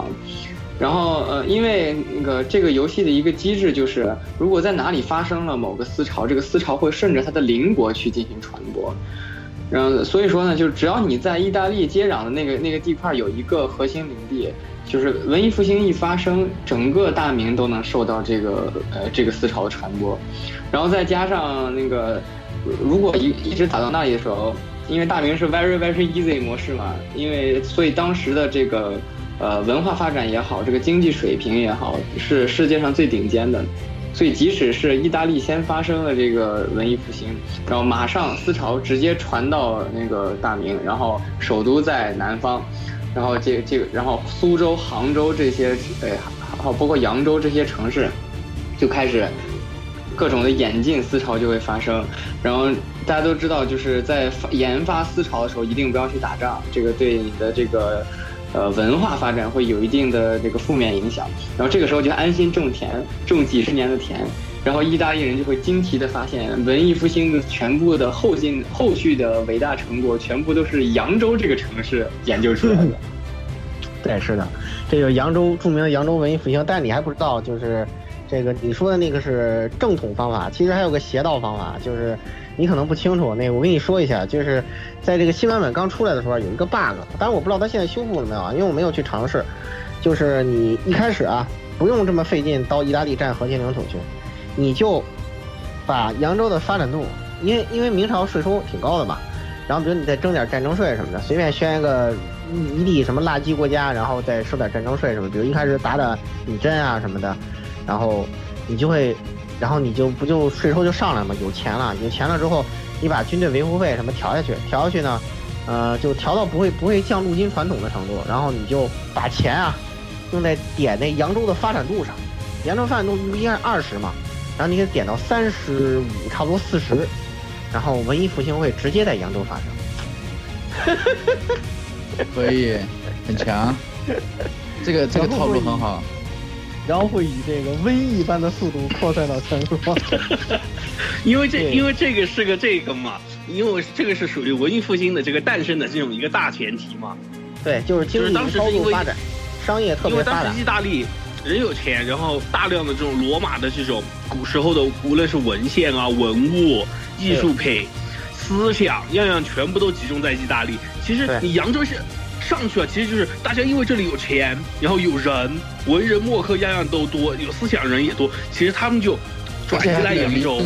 然后呃，因为那个这个游戏的一个机制就是，如果在哪里发生了某个思潮，这个思潮会顺着它的邻国去进行传播。然后所以说呢，就只要你在意大利接壤的那个那个地块有一个核心领地，就是文艺复兴一发生，整个大明都能受到这个呃这个思潮的传播。然后再加上那个，如果一一直打到那里的时候，因为大明是 very very easy 模式嘛，因为所以当时的这个呃文化发展也好，这个经济水平也好，是世界上最顶尖的。所以即使是意大利先发生了这个文艺复兴，然后马上思潮直接传到那个大明，然后首都在南方，然后这这个然后苏州、杭州这些，呃，还有包括扬州这些城市，就开始各种的演进思潮就会发生，然后大家都知道，就是在发研发思潮的时候，一定不要去打仗，这个对你的这个呃文化发展会有一定的这个负面影响。然后这个时候就安心种田，种几十年的田，然后意大利人就会惊奇的发现，文艺复兴的全部的后进后续的伟大成果，全部都是扬州这个城市研究出来的。对，是的，这就是扬州著名的扬州文艺复兴。但你还不知道，就是这个你说的那个是正统方法，其实还有个邪道方法，就是你可能不清楚。那个我跟你说一下，就是在这个新版本刚出来的时候有一个 bug，当然我不知道它现在修复了没有啊，因为我没有去尝试。就是你一开始啊，不用这么费劲到意大利占核心领土去，你就把扬州的发展度，因为因为明朝税收挺高的嘛，然后比如你再征点战争税什么的，随便宣一个一地什么垃圾国家，然后再收点战争税什么，比如一开始打打女真啊什么的，然后你就会，然后你就不就税收就上来嘛，有钱了，有钱了之后，你把军队维护费什么调下去，调下去呢，呃，就调到不会不会降陆军传统的程度，然后你就把钱啊用在点那扬州的发展度上，扬州发展度应该是二十嘛，然后你给点到三十五，差不多四十，然后文艺复兴会直接在扬州发生。可以，很强。这个这个套路很好。然后会以这个瘟疫般的速度扩散到全国。因为这因为这个是个这个嘛，因为这个是属于文艺复兴的这个诞生的这种一个大前提嘛。对，就是经就是济高当时是因为度发展，商业特因为当时。意大利人有钱，然后大量的这种罗马的这种古时候的，无论是文献啊、文物、艺术品、思想，样样全部都集中在意大利。其实你扬州是上去了，其实就是大家因为这里有钱，然后有人，文人墨客样样都多，有思想人也多，其实他们就转移来扬州。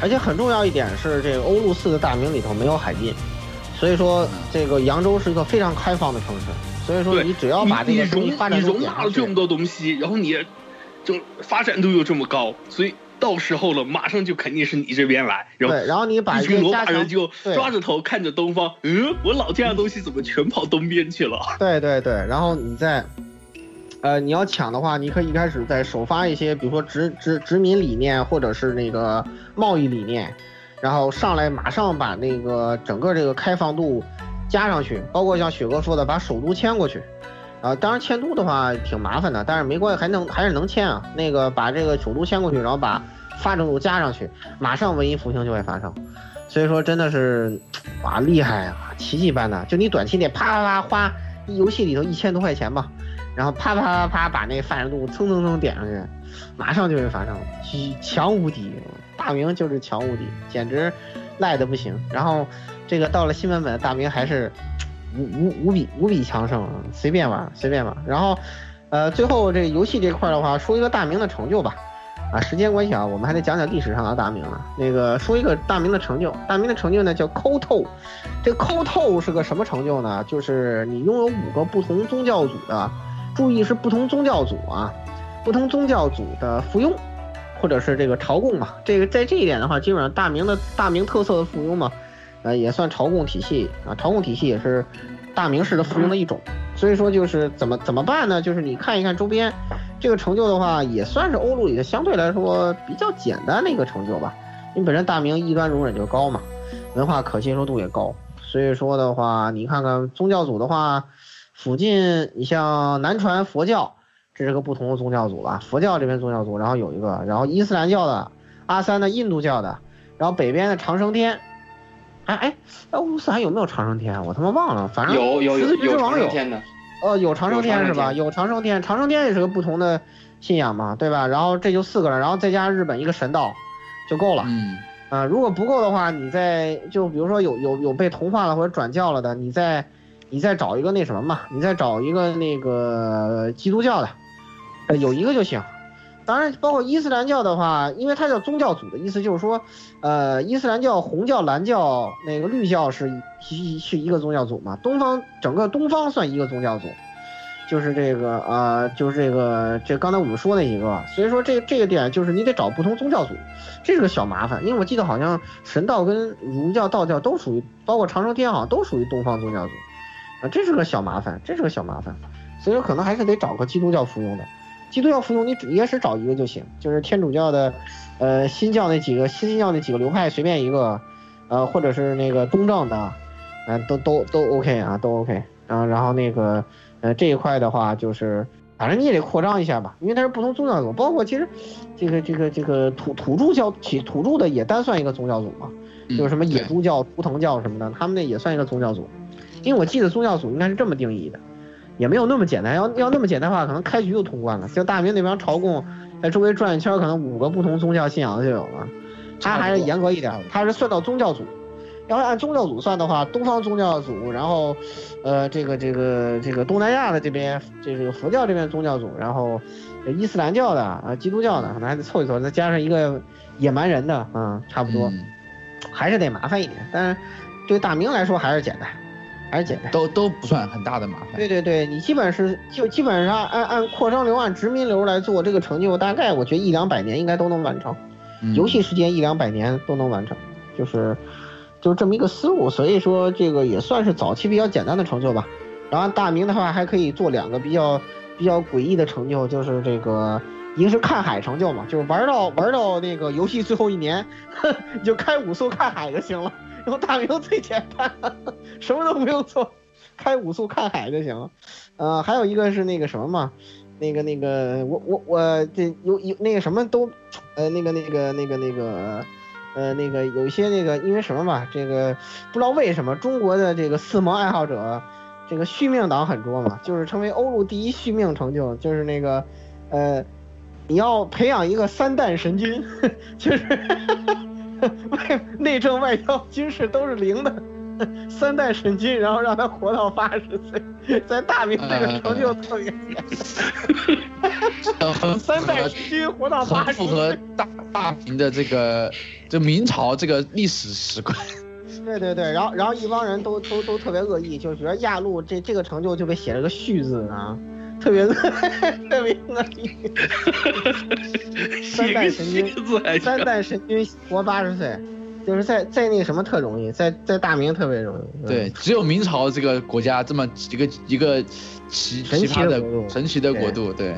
而且很重要一点是，这个欧陆四的大名里头没有海禁，所以说这个扬州是一个非常开放的城市。所以说你只要把这你个东西容发展你容纳了这么多东西，然后你就发展度又这么高，所以到时候了，马上就肯定是你这边来，然后对，然后你把一群罗这些加强马人就抓着头看着东方，嗯，我老家的东西怎么全跑东边去了？对对对，然后你再，呃，你要抢的话，你可以一开始再首发一些，比如说殖殖殖民理念，或者是那个贸易理念，然后上来马上把那个整个这个开放度加上去，包括像雪哥说的，把首都迁过去。啊，当然迁都的话挺麻烦的，但是没关系，还能还是能迁啊。那个把这个首都迁过去，然后把发展度加上去，马上文艺复兴就会发生。所以说真的是，哇，厉害啊，奇迹般的！就你短期内啪啪啪花游戏里头一千多块钱吧，然后啪啪啪啪把那发展度蹭蹭蹭点上去，马上就会发生，强无敌，大明就是强无敌，简直赖的不行。然后这个到了新版本，大明还是无无无比无比强盛，随便玩随便玩。然后呃，最后这个游戏这块的话，说一个大明的成就吧。啊，时间关系啊，我们还得讲讲历史上的大明呢。那个说一个大明的成就，大明的成就呢叫抠透。这抠透是个什么成就呢？就是你拥有五个不同宗教组的，注意是不同宗教组啊，不同宗教组的附庸，或者是这个朝贡嘛。这个在这一点的话，基本上大明的大明特色的附庸嘛，呃，也算朝贡体系啊，朝贡体系也是大明式的附庸的一种。所以说就是怎么怎么办呢？就是你看一看周边。这个成就的话，也算是欧陆里的相对来说比较简单的一个成就吧。因为本身大明异端容忍就高嘛，文化可接受度也高，所以说的话，你看看宗教组的话，附近你像南传佛教，这是个不同的宗教组吧。佛教这边宗教组，然后有一个，然后伊斯兰教的，阿三的印度教的，然后北边的长生天，哎哎，哎乌斯还有没有长生天？我他妈忘了，反正有有有有长生天的。呃，有长生天是吧？有长生天，长生天也是个不同的信仰嘛，对吧？然后这就四个人，然后再加上日本一个神道，就够了。嗯。啊，如果不够的话，你再就比如说有有有被同化了或者转教了的，你再你再找一个那什么嘛，你再找一个那个基督教的，呃，有一个就行。当然，包括伊斯兰教的话，因为它叫宗教组的意思就是说，呃，伊斯兰教、红教、蓝教、那个绿教是一是一个宗教组嘛，东方整个东方算一个宗教组，就是这个啊，就是这个这刚才我们说那几个，所以说这这个点就是你得找不同宗教组，这是个小麻烦，因为我记得好像神道跟儒教、道教都属于，包括长生天好像都属于东方宗教组，啊，这是个小麻烦，这是个小麻烦，所以说可能还是得找个基督教服用的。基督教服从你只也是找一个就行，就是天主教的，呃，新教那几个新教那几个流派随便一个，呃，或者是那个东正的，嗯，都都都 OK 啊，都 OK。然后然后那个，呃，这一块的话就是，反正你也得扩张一下吧，因为它是不同宗教组，包括其实这个这个这个土土著教起土著的也单算一个宗教组嘛，就是什么野猪教、图腾教什么的，他们那也算一个宗教组，因为我记得宗教组应该是这么定义的。也没有那么简单，要要那么简单的话，可能开局就通关了。像大明那边朝贡，在周围转一圈，可能五个不同宗教信仰的就有了。他还是严格一点，他是算到宗教组。要是按宗教组算的话，东方宗教组，然后，呃，这个这个这个东南亚的这边，这个佛教这边宗教组，然后伊斯兰教的啊，基督教的，可能还得凑一凑，再加上一个野蛮人的，嗯，差不多，还是得麻烦一点。但是对大明来说还是简单。还是简单，都都不算很大的麻烦。对对对，你基本是就基本上按按扩张流、按殖民流来做这个成就，大概我觉得一两百年应该都能完成。游戏时间一两百年都能完成，就是就是这么一个思路。所以说这个也算是早期比较简单的成就吧。然后大明的话还可以做两个比较比较诡异的成就，就是这个一个是看海成就嘛，就是玩到玩到那个游戏最后一年，你 就开五艘看海就行了。然后大明最简单，什么都不用做，开五速看海就行了。呃，还有一个是那个什么嘛，那个那个我我我这有有那个什么都，呃那个那个那个那个呃那个有一些那个因为什么嘛，这个不知道为什么中国的这个四盟爱好者，这个续命党很多嘛，就是成为欧陆第一续命成就，就是那个呃你要培养一个三弹神君，就是。外 内政外交军事都是零的，三代神君，然后让他活到八十岁，在大明这个成就特别三代神君活到八十岁，符合大大明的这个就明朝这个历史史观。对对对，然后然后一帮人都都都特别恶意，就觉得亚路这这个成就就被写了个续字啊。特别 特别恶心，三代神君，三代神君活八十岁，就是在在那个什么特容易，在在大明特别容易。对，只有明朝这个国家这么一个一个奇奇葩的神奇的国度。对。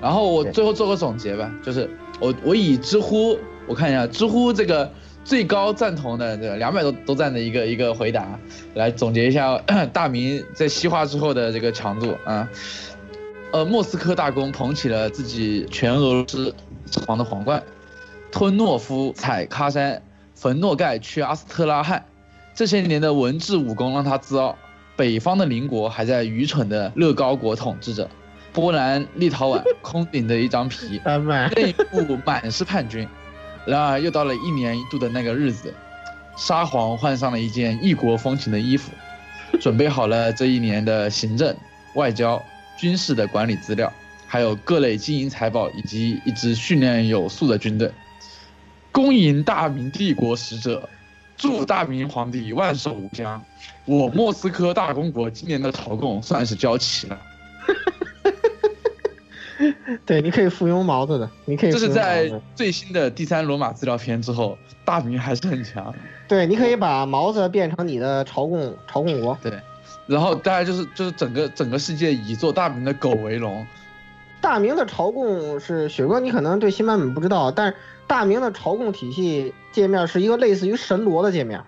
然后我最后做个总结吧，就是我我以知乎我看一下知乎这个最高赞同的这两百多多赞的一个一个回答来总结一下 大明在西化之后的这个强度啊。呃，莫斯科大公捧起了自己全俄罗斯皇的皇冠，吞诺夫踩喀山，焚诺盖去阿斯特拉罕，这些年的文治武功让他自傲。北方的邻国还在愚蠢的乐高国统治着，波兰、立陶宛 空顶着一张皮，内部满是叛军。然而又到了一年一度的那个日子，沙皇换上了一件异国风情的衣服，准备好了这一年的行政、外交、军事的管理资料，还有各类金银财宝以及一支训练有素的军队，恭迎大明帝国使者，祝大明皇帝万寿无疆。我莫斯科大公国今年的朝贡算是交齐了。对，你可以附庸毛子的，你可以。这是在最新的第三罗马资料片之后，大明还是很强。对，你可以把毛子变成你的朝贡朝贡国。对，然后大家就是就是整个整个世界以做大明的狗为荣。大明的朝贡是雪哥，你可能对新版本不知道，但是大明的朝贡体系界面是一个类似于神罗的界面，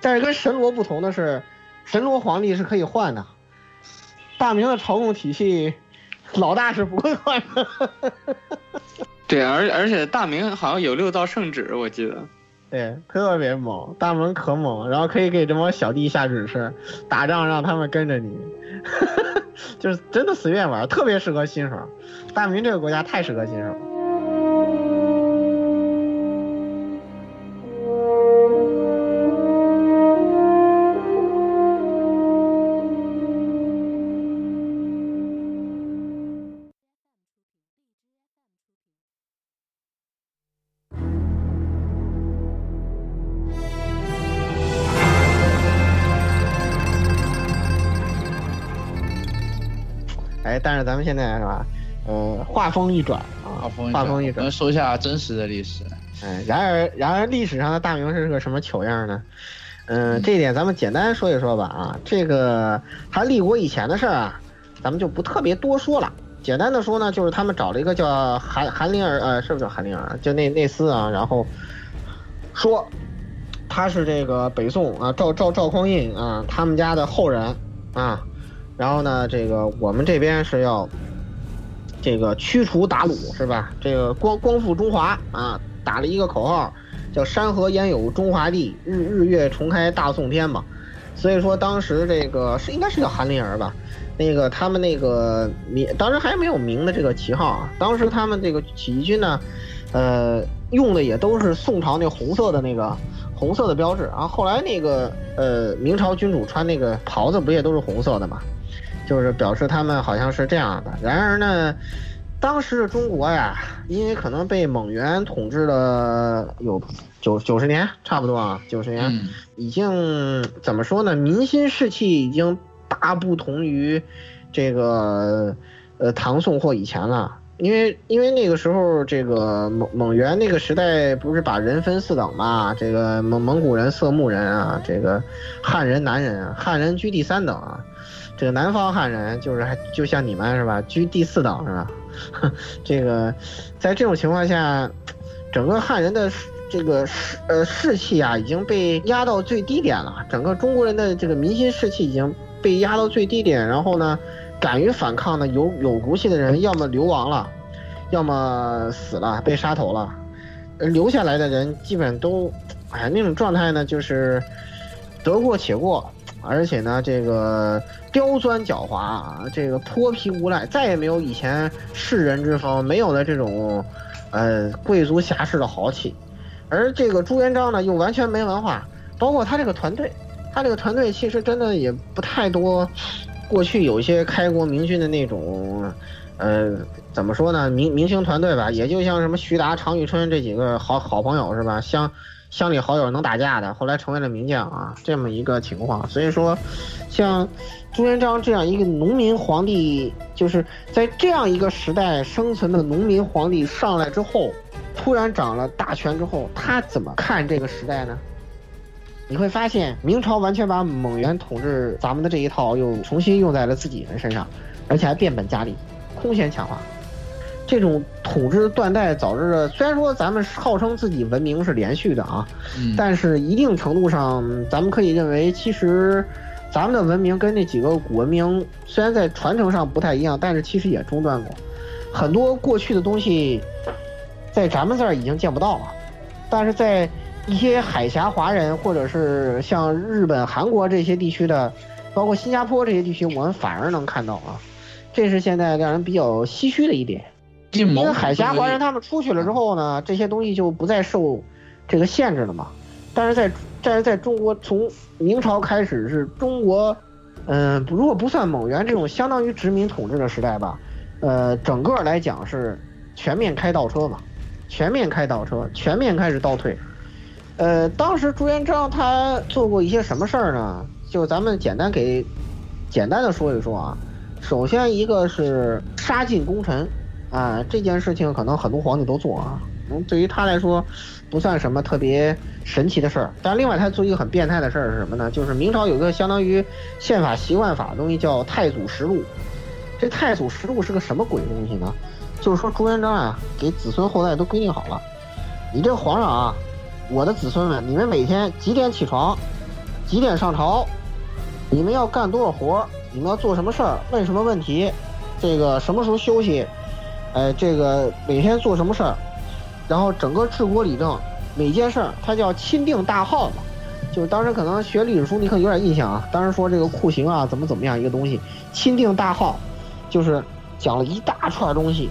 但是跟神罗不同的是，神罗皇帝是可以换的，大明的朝贡体系老大是不会换的。对，而而且大明好像有六道圣旨，我记得。对，特别猛，大门可猛，然后可以给这帮小弟下指示，打仗让他们跟着你，就是真的随便玩，特别适合新手。大明这个国家太适合新手但是咱们现在是吧？呃，话锋一转啊，画风话锋一转。说一下真实的历史。嗯，然而然而历史上的大明是个什么糗样呢？嗯，这一点咱们简单说一说吧啊，这个他立国以前的事儿啊，咱们就不特别多说了。简单的说呢，就是他们找了一个叫韩韩林儿，呃，是不是叫韩林儿啊？就那那厮啊，然后说他是这个北宋啊赵赵赵匡胤啊他们家的后人啊，然后呢，这个我们这边是要这个驱除鞑虏是吧？这个光光复中华啊，打了一个口号，叫山河焉有中华地，日日月重开大宋天嘛。所以说当时这个是应该是叫韩林儿吧？那个他们那个明当时还没有明的这个旗号啊，当时他们这个起义军呢，呃，用的也都是宋朝那红色的那个红色的标志啊。后来那个呃明朝君主穿那个袍子不也都是红色的嘛？就是表示他们好像是这样的。然而呢，当时的中国呀，因为可能被蒙元统治了有九九十年，差不多啊，九十年，嗯，已经怎么说呢？民心士气已经大不同于这个呃唐宋或以前了。因为因为那个时候，这个蒙蒙元那个时代不是把人分四等嘛？这个蒙蒙古人、色目人啊，这个汉人、南人啊，汉人居第三等啊。这个南方汉人就是还就像你们是吧，居第四等是吧？这个在这种情况下，整个汉人的这个士呃士气啊已经被压到最低点了，整个中国人的这个民心士气已经被压到最低点。然后呢，敢于反抗的有有骨气的人，要么流亡了，要么死了被杀头了，留下来的人基本都，哎那种状态呢就是得过且过。而且呢，这个刁钻狡猾啊，这个泼皮无赖，再也没有以前世人之风，没有了这种，呃，贵族侠士的豪气。而这个朱元璋呢，又完全没文化，包括他这个团队，他这个团队其实真的也不太多。过去有一些开国明君的那种，呃，怎么说呢，明明星团队吧，也就像什么徐达、常遇春这几个好好朋友是吧？像乡里好友能打架的，后来成为了名将啊，这么一个情况。所以说，像朱元璋这样一个农民皇帝，就是在这样一个时代生存的农民皇帝上来之后，突然掌了大权之后，他怎么看这个时代呢？你会发现，明朝完全把蒙元统治咱们的这一套又重新用在了自己人身上，而且还变本加厉，空前强化。这种统治断代导致的，虽然说咱们号称自己文明是连续的啊，嗯但是一定程度上，咱们可以认为，其实咱们的文明跟那几个古文明虽然在传承上不太一样，但是其实也中断过很多过去的东西，在咱们这儿已经见不到了，但是在一些海峡华人或者是像日本、韩国这些地区的，包括新加坡这些地区，我们反而能看到啊。这是现在让人比较唏嘘的一点。因为海峡华人他们出去了之后呢，这些东西就不再受这个限制了嘛。但是在但是在中国，从明朝开始是中国，嗯、如果不算蒙元这种相当于殖民统治的时代吧，呃，整个来讲是全面开倒车嘛，全面开倒车，全面开始倒退。呃，当时朱元璋他做过一些什么事儿呢？就咱们简单给简单的说一说啊。首先一个是杀尽功臣，啊，这件事情可能很多皇帝都做啊。嗯，对于他来说，不算什么特别神奇的事儿。但另外，他做一个很变态的事儿是什么呢？就是明朝有个相当于宪法习惯法的东西，叫《太祖实录》。这《太祖实录》是个什么鬼东西呢？就是说朱元璋啊，给子孙后代都规定好了，你这个皇上啊，我的子孙们，你们每天几点起床，几点上朝，你们要干多少活，你们要做什么事儿，问什么问题，这个什么时候休息，呃，这个每天做什么事儿，然后整个治国理政每件事儿，它叫钦定大号嘛。就是当时可能学历史书，你可能有点印象啊。当时说这个酷刑啊，怎么怎么样一个东西，钦定大号，就是讲了一大串东西，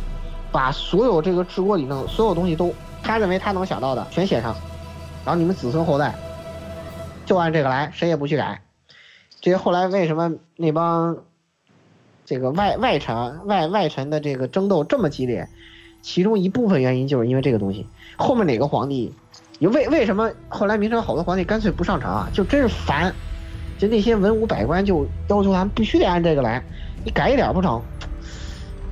把所有这个治国理政所有东西都他认为他能想到的全写上，然后你们子孙后代就按这个来，谁也不许改。这些后来为什么那帮这个外外臣外外臣的这个争斗这么激烈？其中一部分原因就是因为这个东西。后面哪个皇帝，你为为什么后来明朝好多皇帝干脆不上场啊？就真是烦，就那些文武百官就要求他们必须得按这个来，你改一点不成？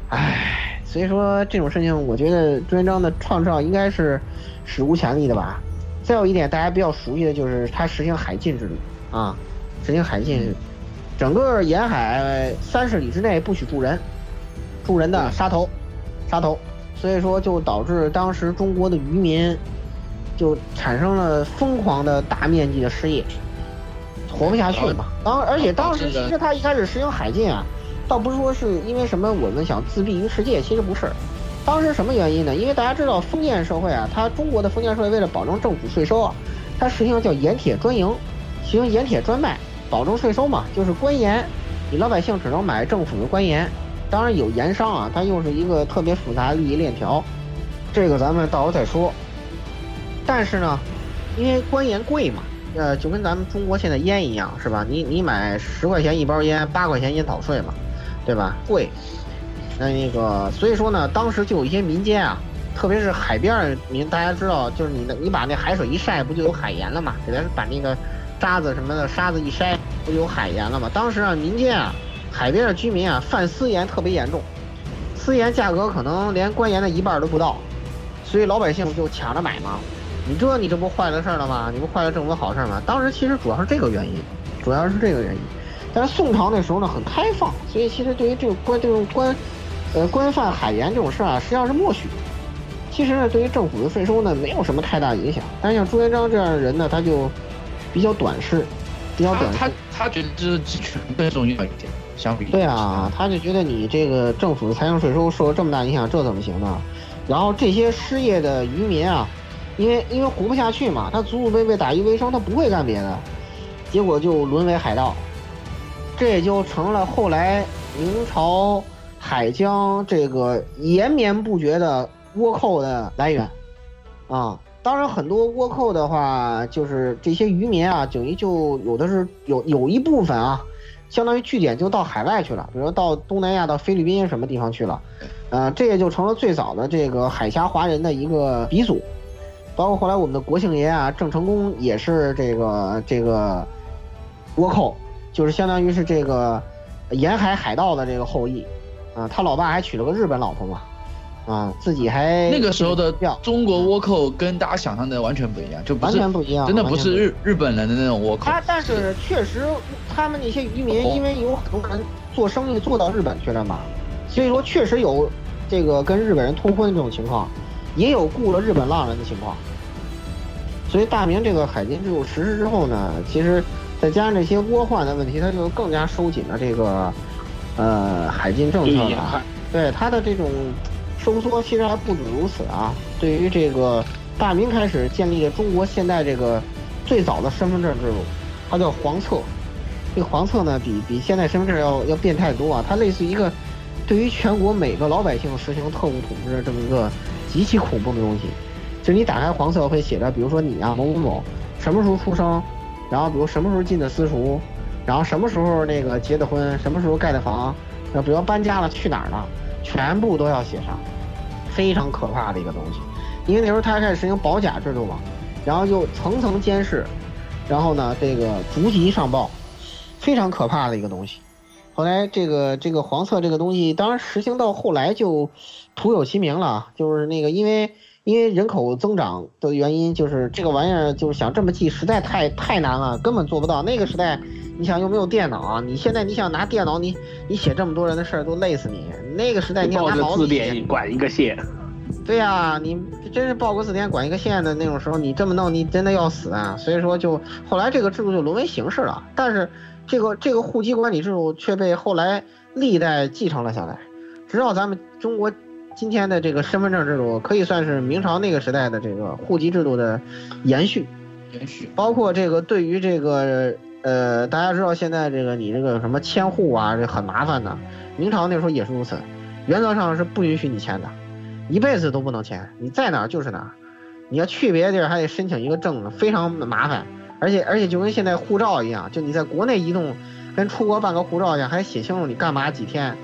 唉，所以说这种事情，我觉得朱元璋的创造应该是史无前例的吧。再有一点，大家比较熟悉的就是他实行海禁制度啊，实行海禁制度，整个沿海三十里之内不许住人，住人的杀头，杀头。所以说就导致当时中国的渔民就产生了疯狂的大面积的失业，活不下去嘛。当而且当时其实他一开始实行海禁啊，倒不是说是因为什么我们想自闭于世界，其实不是。当时什么原因呢？因为大家知道封建社会啊，它中国的封建社会为了保证政府税收啊，它实行叫盐铁专营，实行盐铁专卖，保证税收嘛，就是官盐，你老百姓只能买政府的官盐。当然有盐商啊，它又是一个特别复杂的利益链条，这个咱们到时候再说。但是呢，因为官盐贵嘛，呃，就跟咱们中国现在烟一样，是吧？你你买十块钱一包烟，八块钱烟草税嘛，对吧？贵。那那个，所以说呢，当时就有一些民间啊，特别是海边儿民，大家知道，就是你的你把那海水一晒，不就有海盐了嘛？给它把那个沙子什么的沙子一筛，不就有海盐了吗？当时啊，民间啊。海边的居民啊，贩私盐特别严重，私盐价格可能连官盐的一半都不到，所以老百姓就抢着买嘛。你这你这不坏了事儿了吗？你不坏了政府好事儿吗？当时其实主要是这个原因，主要是这个原因。但是宋朝那时候呢很开放，所以其实对于这个官这种官，呃官贩海盐这种事儿啊，实际上是默许。其实呢，对于政府的税收呢，没有什么太大影响。但像朱元璋这样的人呢，他就比较短视，比较短视。他他觉得这集权更重要一点。相比对啊，他就觉得你这个政府的财政税收受了这么大影响，这怎么行呢？然后这些失业的渔民啊，因为因为活不下去嘛，他祖祖辈辈打鱼为生，他不会干别的，结果就沦为海盗，这也就成了后来明朝海疆这个延绵不绝的倭寇的来源啊。当然，很多倭寇的话，就是这些渔民啊，等于就有的是有有一部分啊。相当于据点就到海外去了，比如到东南亚、到菲律宾什么地方去了，呃，这也就成了最早的这个海峡华人的一个鼻祖。包括后来我们的国姓爷啊，郑成功也是这个这个倭寇，就是相当于是这个沿海海盗的这个后裔啊。他老爸还娶了个日本老婆嘛。啊，自己还那个时候的中国倭寇跟大家想象的完全不一样，就完全不一样，真的不是日日本人的那种倭寇。他但是确实，他们那些渔民因为有很多人做生意做到日本去了嘛，所以说确实有这个跟日本人通婚这种情况，也有雇了日本浪人的情况。所以大明这个海禁制度实施之后呢，其实再加上这些倭患的问题，他就更加收紧了这个呃海禁政策了。对他的这种。收缩其实还不止如此啊！对于这个大明开始建立了中国现代这个最早的身份证制度，它叫黄册。这个黄册呢，比比现在身份证要要变态多啊！它类似一个，对于全国每个老百姓实行特务统治的这么一个极其恐怖的东西。就你打开黄册会写着，比如说你啊某某某什么时候出生，然后比如什么时候进的私塾，然后什么时候那个结的婚，什么时候盖的房，那比如搬家了去哪儿了，全部都要写上，非常可怕的一个东西。因为那时候他开始实行保甲制度嘛，然后就层层监视，然后呢这个逐级上报，非常可怕的一个东西。后来这个这个黄色这个东西，当然实行到后来就徒有其名了，就是那个因为因为人口增长的原因，就是这个玩意儿就是想这么记实在太太难了，根本做不到。那个时代，你想又没有电脑啊，你现在你想拿电脑，你你写这么多人的事儿都累死你。那个时代你要报个字拿毛笔写典管一个县，对呀、你真是报个字典管一个县的那种时候，你这么弄，你真的要死啊！所以说就，后来这个制度就沦为形式了。但是，这个这个户籍管理制度却被后来历代继承了下来，直到咱们中国今天的这个身份证制度，可以算是明朝那个时代的这个户籍制度的延续。延续。包括这个对于这个呃，大家知道现在这个你这个什么迁户啊，这很麻烦的。明朝那时候也是如此，原则上是不允许你迁的，一辈子都不能迁，你在哪儿就是哪儿。你要去别的地儿还得申请一个证，非常麻烦。而且而且就跟现在护照一样，就你在国内移动，跟出国办个护照一样，还得写清楚你干嘛几天，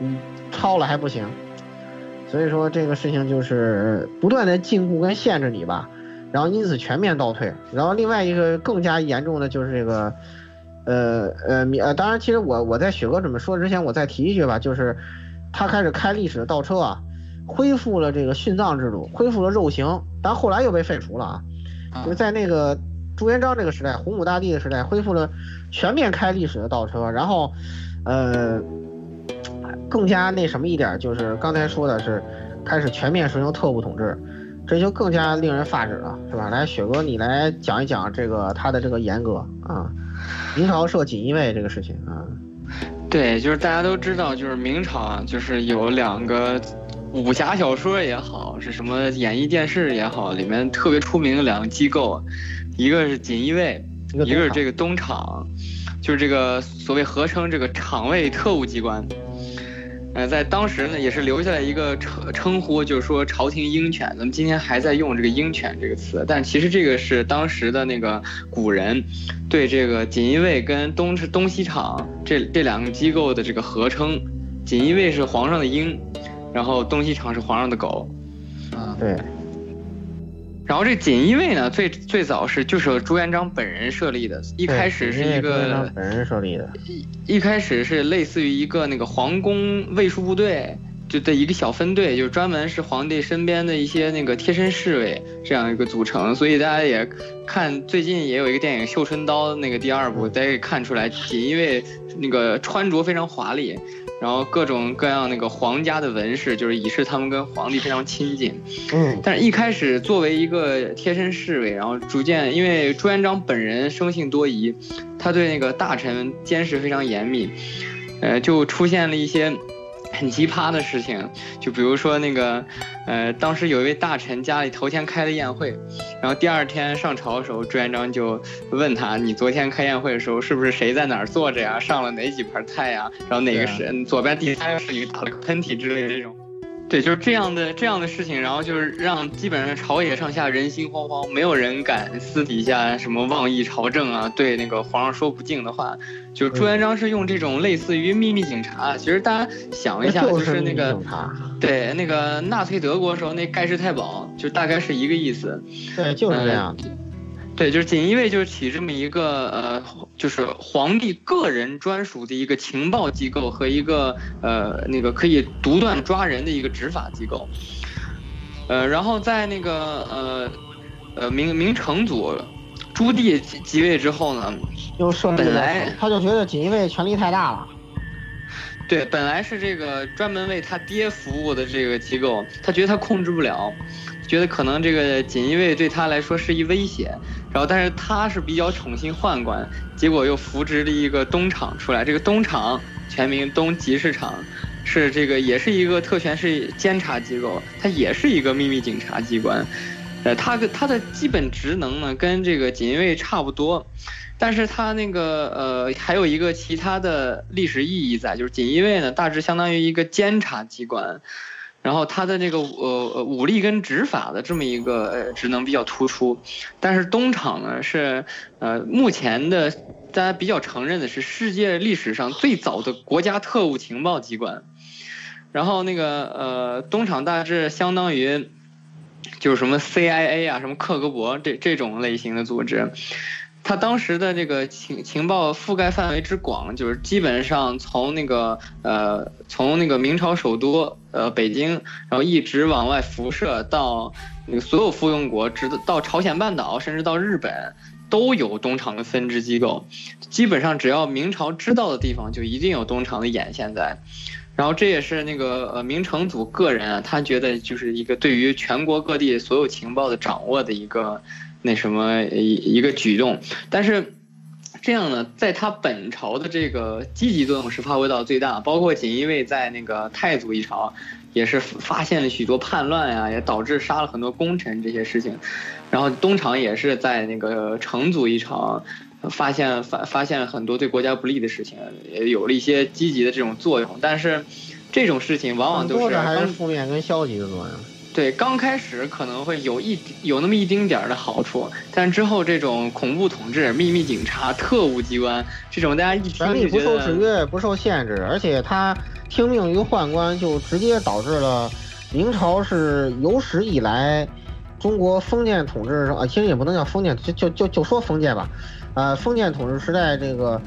你超了还不行。所以说这个事情就是不断的禁锢跟限制你吧。然后因此全面倒退。然后另外一个更加严重的就是这个，呃呃当然其实我我在雪哥准备说之前，我再提一句吧，就是他开始开历史的倒车啊，恢复了这个殉葬制度，恢复了肉刑，但后来又被废除了啊。就是在那个朱元璋这个时代，洪武大帝的时代，恢复了全面开历史的倒车，然后，呃，更加那什么一点，就是刚才说的是开始全面实行特务统治。这就更加令人发指了，是吧？来，雪哥，你来讲一讲这个他的这个严格啊，明朝设锦衣卫这个事情啊。对，就是大家都知道，就是明朝啊，就是有两个武侠小说也好，是什么演艺电视也好，里面特别出名的两个机构，一个是锦衣卫，一个一个是这个东厂，就是这个所谓合称这个厂卫特务机关。呃，在当时呢，也是留下了一个称称呼，就是说朝廷鹰犬。咱们今天还在用这个鹰犬这个词，但其实这个是当时的那个古人对这个锦衣卫跟东东西厂这这两个机构的这个合称。锦衣卫是皇上的鹰，然后东西厂是皇上的狗。啊，对。然后这锦衣卫呢，最最早是就是朱元璋本人设立的，一开始是一个本人设立的，一开始是类似于一个那个皇宫卫戍部队就的一个小分队，就专门是皇帝身边的一些那个贴身侍卫这样一个组成。所以大家也看最近也有一个电影《绣春刀》那个第二部，大家可以看出来锦衣卫那个穿着非常华丽。然后各种各样那个皇家的纹饰，就是以示他们跟皇帝非常亲近。嗯，但是一开始作为一个贴身侍卫，然后逐渐因为朱元璋本人生性多疑，他对那个大臣监视非常严密，呃，就出现了一些 很奇葩的事情，就比如说那个，呃，当时有一位大臣家里头天开了宴会，然后第二天上朝的时候，朱元璋就问他，你昨天开宴会的时候是不是谁在哪儿坐着呀？上了哪几盘菜呀？然后哪个是左边第三个侍女打了个喷嚏之类的这种。对，就是这样的这样的事情，然后就是让基本上朝野上下人心惶惶，没有人敢私底下什么妄议朝政啊，对那个皇上说不敬的话。就朱元璋是用这种类似于秘密警察，其实大家想一下，就是那个 对那个纳粹德国时候那盖世太保，就大概是一个意思。对，就是这样。呃对，就是锦衣卫就是起这么一个呃，就是皇帝个人专属的一个情报机构和一个呃那个可以独断抓人的一个执法机构。呃，然后在那个呃呃明明成祖朱棣即即位之后呢，又设本来他就觉得锦衣卫权力太大了。对，本来是这个专门为他爹服务的这个机构，他觉得他控制不了，觉得可能这个锦衣卫对他来说是一威胁。然后，但是他是比较宠幸宦官，结果又扶植了一个东厂出来。这个东厂全名东集市场，是这个也是一个特权是监察机构，它也是一个秘密警察机关。呃，他跟他的基本职能呢跟这个锦衣卫差不多，但是他那个呃还有一个其他的历史意义在，就是锦衣卫呢大致相当于一个监察机关，然后他的这个呃呃武力跟执法的这么一个呃职能比较突出，但是东厂呢是呃目前的大家比较承认的是世界历史上最早的国家特务情报机关，然后那个呃东厂大致相当于。就是什么 CIA 啊，什么克格勃这这种类型的组织，他当时的这个情情报覆盖范围之广，就是基本上从那个呃从那个明朝首都呃北京，然后一直往外辐射到那个所有附庸国，直到朝鲜半岛，甚至到日本，都有东厂的分支机构。基本上只要明朝知道的地方，就一定有东厂的眼线在。然后这也是那个呃明成祖个人，他觉得就是一个对于全国各地所有情报的掌握的一个那什么一一个举动，但是这样呢，在他本朝的这个积极作用是发挥到最大，包括锦衣卫在那个太祖一朝也是发现了许多叛乱呀，也导致杀了很多功臣这些事情，然后东厂也是在那个成祖一朝。发现发发现了很多对国家不利的事情，也有了一些积极的这种作用，但是这种事情往往都是还是负面跟消极的作用。对，刚开始可能会有一有那么一丁点儿的好处，但之后这种恐怖统治、秘密警察、特务机关这种大家一听权力不受制约、不受限制，而且他听命于宦官，就直接导致了明朝是有史以来中国封建统治上啊，其实也不能叫封建，就就就就说封建吧。呃，封建统治时代这个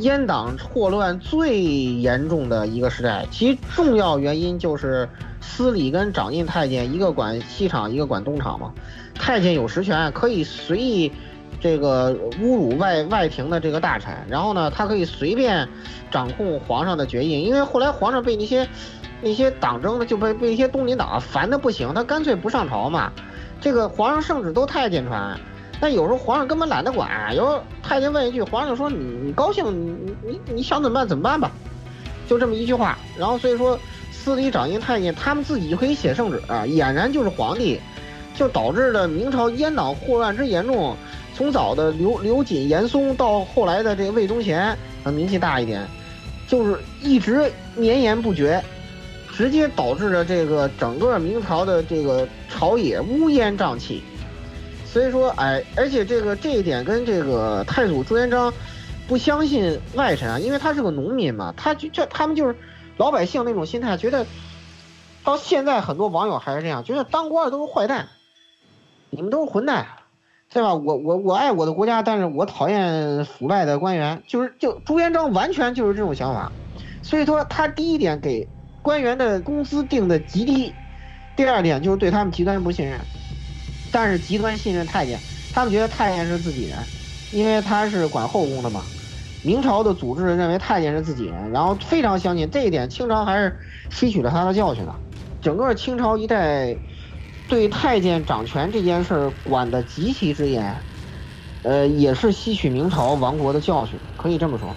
阉党祸乱最严重的一个时代，其重要原因就是司礼跟掌印太监一个管西厂，一个管东厂嘛。太监有实权，可以随意这个侮辱外外廷的这个大臣，然后呢，他可以随便掌控皇上的决议。因为后来皇上被那些那些党争的就被被一些东林党烦的不行，他干脆不上朝嘛。这个皇上圣旨都太监传。但有时候皇上根本懒得管，有时候太监问一句，皇上就说你你高兴，你你你想怎么办怎么办吧，就这么一句话。然后所以说司礼掌印太监他们自己就可以写圣旨，俨然就是皇帝，就导致了明朝阉党祸乱之严重。从早的刘刘瑾、严嵩到后来的这个魏忠贤，啊名气大一点，就是一直绵延不绝，直接导致了这个整个明朝的这个朝野乌烟瘴气。所以说，哎，而且这个这一点跟这个太祖朱元璋不相信外臣啊，因为他是个农民嘛，他就这他们就是老百姓那种心态，觉得到现在很多网友还是这样，觉得当官的都是坏蛋，你们都是混蛋，对吧？我我我爱我的国家，但是我讨厌腐败的官员，就是就朱元璋完全就是这种想法，所以说他第一点给官员的工资定的极低，第二点就是对他们极端不信任。但是极端信任太监，他们觉得太监是自己人，因为他是管后宫的嘛。明朝的组织认为太监是自己人，然后非常相信这一点。清朝还是吸取了他的教训的。整个清朝一代对太监掌权这件事儿管得极其之严，呃，也是吸取明朝亡国的教训，可以这么说。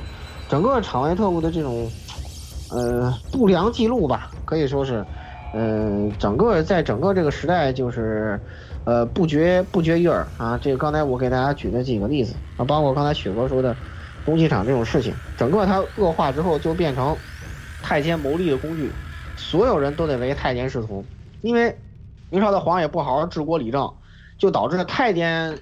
整个场外特务的这种呃不良记录吧，可以说是，呃，整个在整个这个时代就是。呃，不绝不绝于耳啊！这个刚才我给大家举的几个例子啊，包括刚才雪哥说的东西厂这种事情，整个它恶化之后就变成太监谋利的工具，所有人都得为太监侍从，因为明朝的皇也不好好治国理政，就导致了太监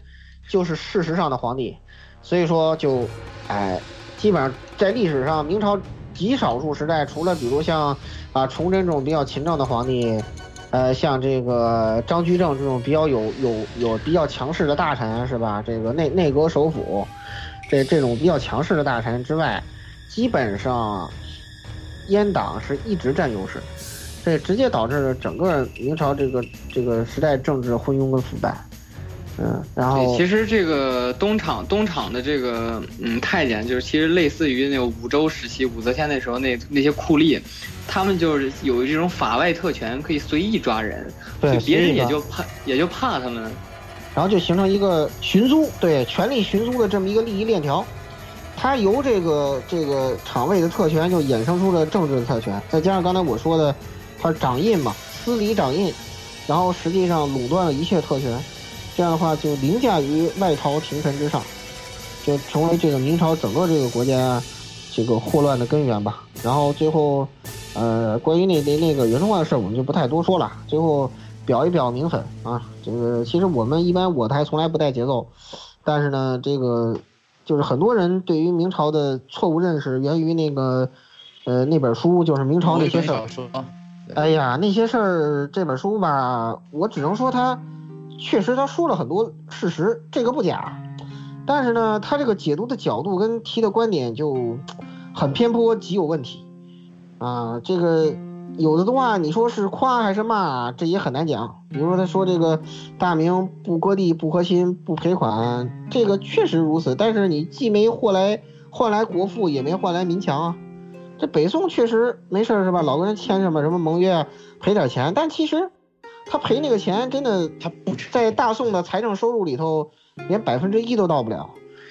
就是事实上的皇帝，所以说就哎，基本上在历史上明朝极少数时代，除了比如像啊崇祯这种比较勤政的皇帝。呃，像这个张居正这种比较有有有比较强势的大臣是吧？这个内内阁首辅，这这种比较强势的大臣之外，基本上阉党是一直占优势，这直接导致了整个明朝这个这个时代政治昏庸跟腐败。嗯，然后其实这个东厂东厂的这个嗯太监，就是其实类似于那个武周时期武则天那时候那那些酷吏，他们就是有这种法外特权，可以随意抓人，对，别人也就怕也就怕他们，然后就形成一个寻租，对，权力寻租的这么一个利益链条，它由这个这个厂卫的特权就衍生出了政治的特权，再加上刚才我说的，它掌印嘛，司礼掌印，然后实际上垄断了一切特权。这样的话就凌驾于外朝廷臣之上，就成为这个明朝整个这个国家这个祸乱的根源吧。然后最后，呃，关于那那那个袁崇焕的事儿，我们就不太多说了。最后表一表明粉啊，这个其实我们一般我台从来不带节奏，但是呢，这个就是很多人对于明朝的错误认识源于那个呃那本书，就是明朝那些事儿。小说，哎呀，那些事儿这本书吧，我只能说他确实他说了很多事实，这个不假。但是呢，他这个解读的角度跟提的观点就很偏颇，极有问题啊。这个有的话，你说是夸还是骂，这也很难讲。比如说他说这个大明不割地、不核心、不赔款，这个确实如此。但是你既没换来换来国富，也没换来民强啊。这北宋确实没事是吧？老跟人签什么什么盟约，赔点钱。但其实他赔那个钱，真的他不在大宋的财政收入里头，连百分之一都到不了，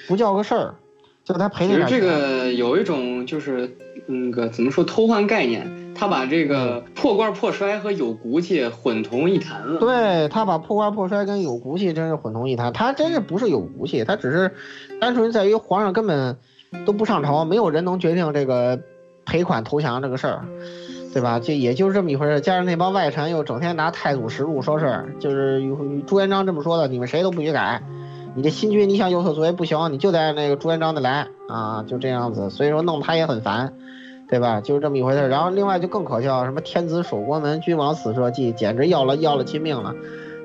不叫个事儿。就他赔其实这那点钱。个有一种就是那个怎么说偷换概念，他把这个破罐破摔和有骨气混同一谈了。对他把破罐破摔跟有骨气真是混同一谈，他真是不是有骨气，他只是单纯在于皇上根本都不上朝，没有人能决定这个赔款投降这个事儿，对吧？这也就是这么一回事。加上那帮外臣又整天拿太祖实录说事儿，就是朱元璋这么说的，你们谁都不许改。你这新军你想有所作为不行，你就得按那个朱元璋的来啊，就这样子。所以说弄他也很烦，对吧？就是这么一回事。然后另外就更可笑，什么天子守国门，君王死社稷，简直要了要了亲命了。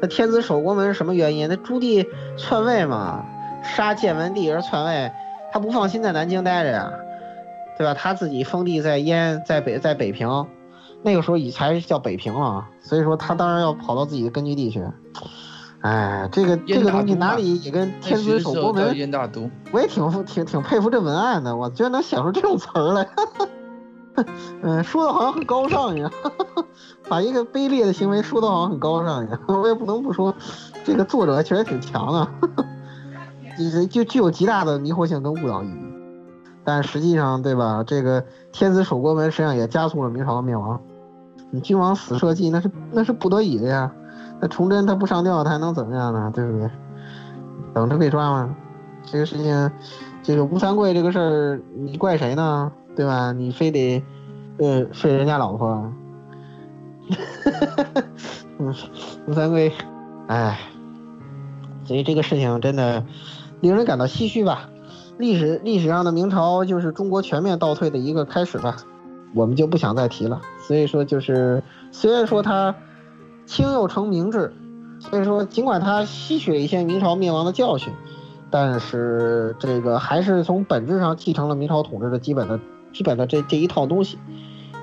那天子守国门是什么原因？那朱棣篡位嘛，杀建文帝而篡位，他不放心在南京待着呀，对吧？他自己封地在燕，在北在北平，那个时候已才叫北平了，所以说他当然要跑到自己的根据地去。哎，这个这个东西哪里也跟天子守国门燕大都，我也挺挺挺佩服这文案的，我居然能想出这种词儿来。嗯，说的好像很高尚一样，把一个卑劣的行为说的好像很高尚一样。我也不能不说，这个作者确实挺强的，就是就具有极大的迷惑性跟误导意义。但实际上，对吧？这个天子守国门实际上也加速了明朝的灭亡。你君王死社稷，那是那是不得已的呀。那崇祯他不上吊，他还能怎么样呢？对不对？等着被抓吗？这个事情，这个吴三桂这个事儿，你怪谁呢？对吧？你非得，呃，睡人家老婆。嗯，吴三桂，哎，所以这个事情真的令人感到唏嘘吧。历史历史上的明朝就是中国全面倒退的一个开始吧，我们就不想再提了。所以说，就是虽然说他清又成明治，所以说尽管他吸取了一些明朝灭亡的教训，但是这个还是从本质上继承了明朝统治的基本的基本的这这一套东西，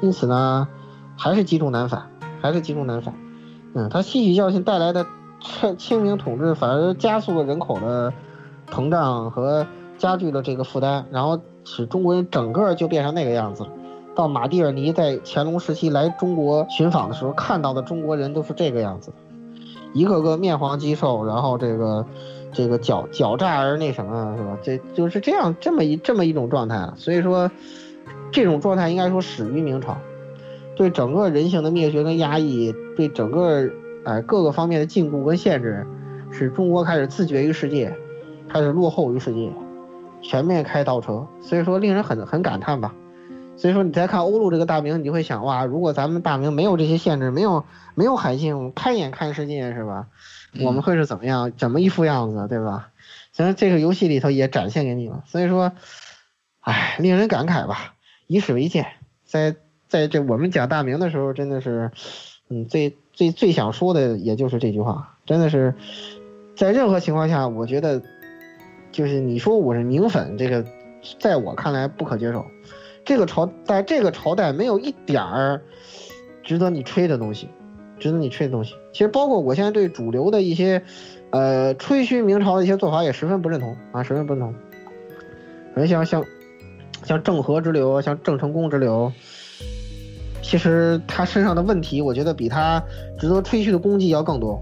因此呢，还是积重难返，还是积重难返。嗯，他吸取教训带来的清清明统治，反而加速了人口的膨胀和加剧了这个负担，然后使中国人整个就变成那个样子了。到马蒂尔尼在乾隆时期来中国寻访的时候，看到的中国人都是这个样子，一个个面黄肌瘦，然后这个这个狡狡诈而那什么，是吧？这就是这样这么一这么一种状态。所以说，这种状态应该说始于明朝，对整个人性的灭绝跟压抑，对整个哎各个方面的禁锢跟限制，使中国开始自绝于世界，开始落后于世界，全面开倒车。所以说，令人很很感叹吧。所以说，你再看欧陆这个大名，你就会想哇，如果咱们大名没有这些限制，没有没有海信，开眼看世界是吧？我们会是怎么样，怎么一副样子，对吧？其实这个游戏里头也展现给你了。所以说，唉，令人感慨吧，以史为鉴。在在这我们讲大名的时候，真的是，嗯，最最最想说的也就是这句话，真的是，在任何情况下，我觉得，就是你说我是明粉，这个在我看来不可接受。这个朝在这个朝代没有一点儿值得你吹的东西，值得你吹的东西。其实包括我现在对主流的一些，呃，吹嘘明朝的一些做法也十分不认同啊，十分不认同。你像像像郑和之流，像郑成功之流，其实他身上的问题，我觉得比他值得吹嘘的功绩要更多。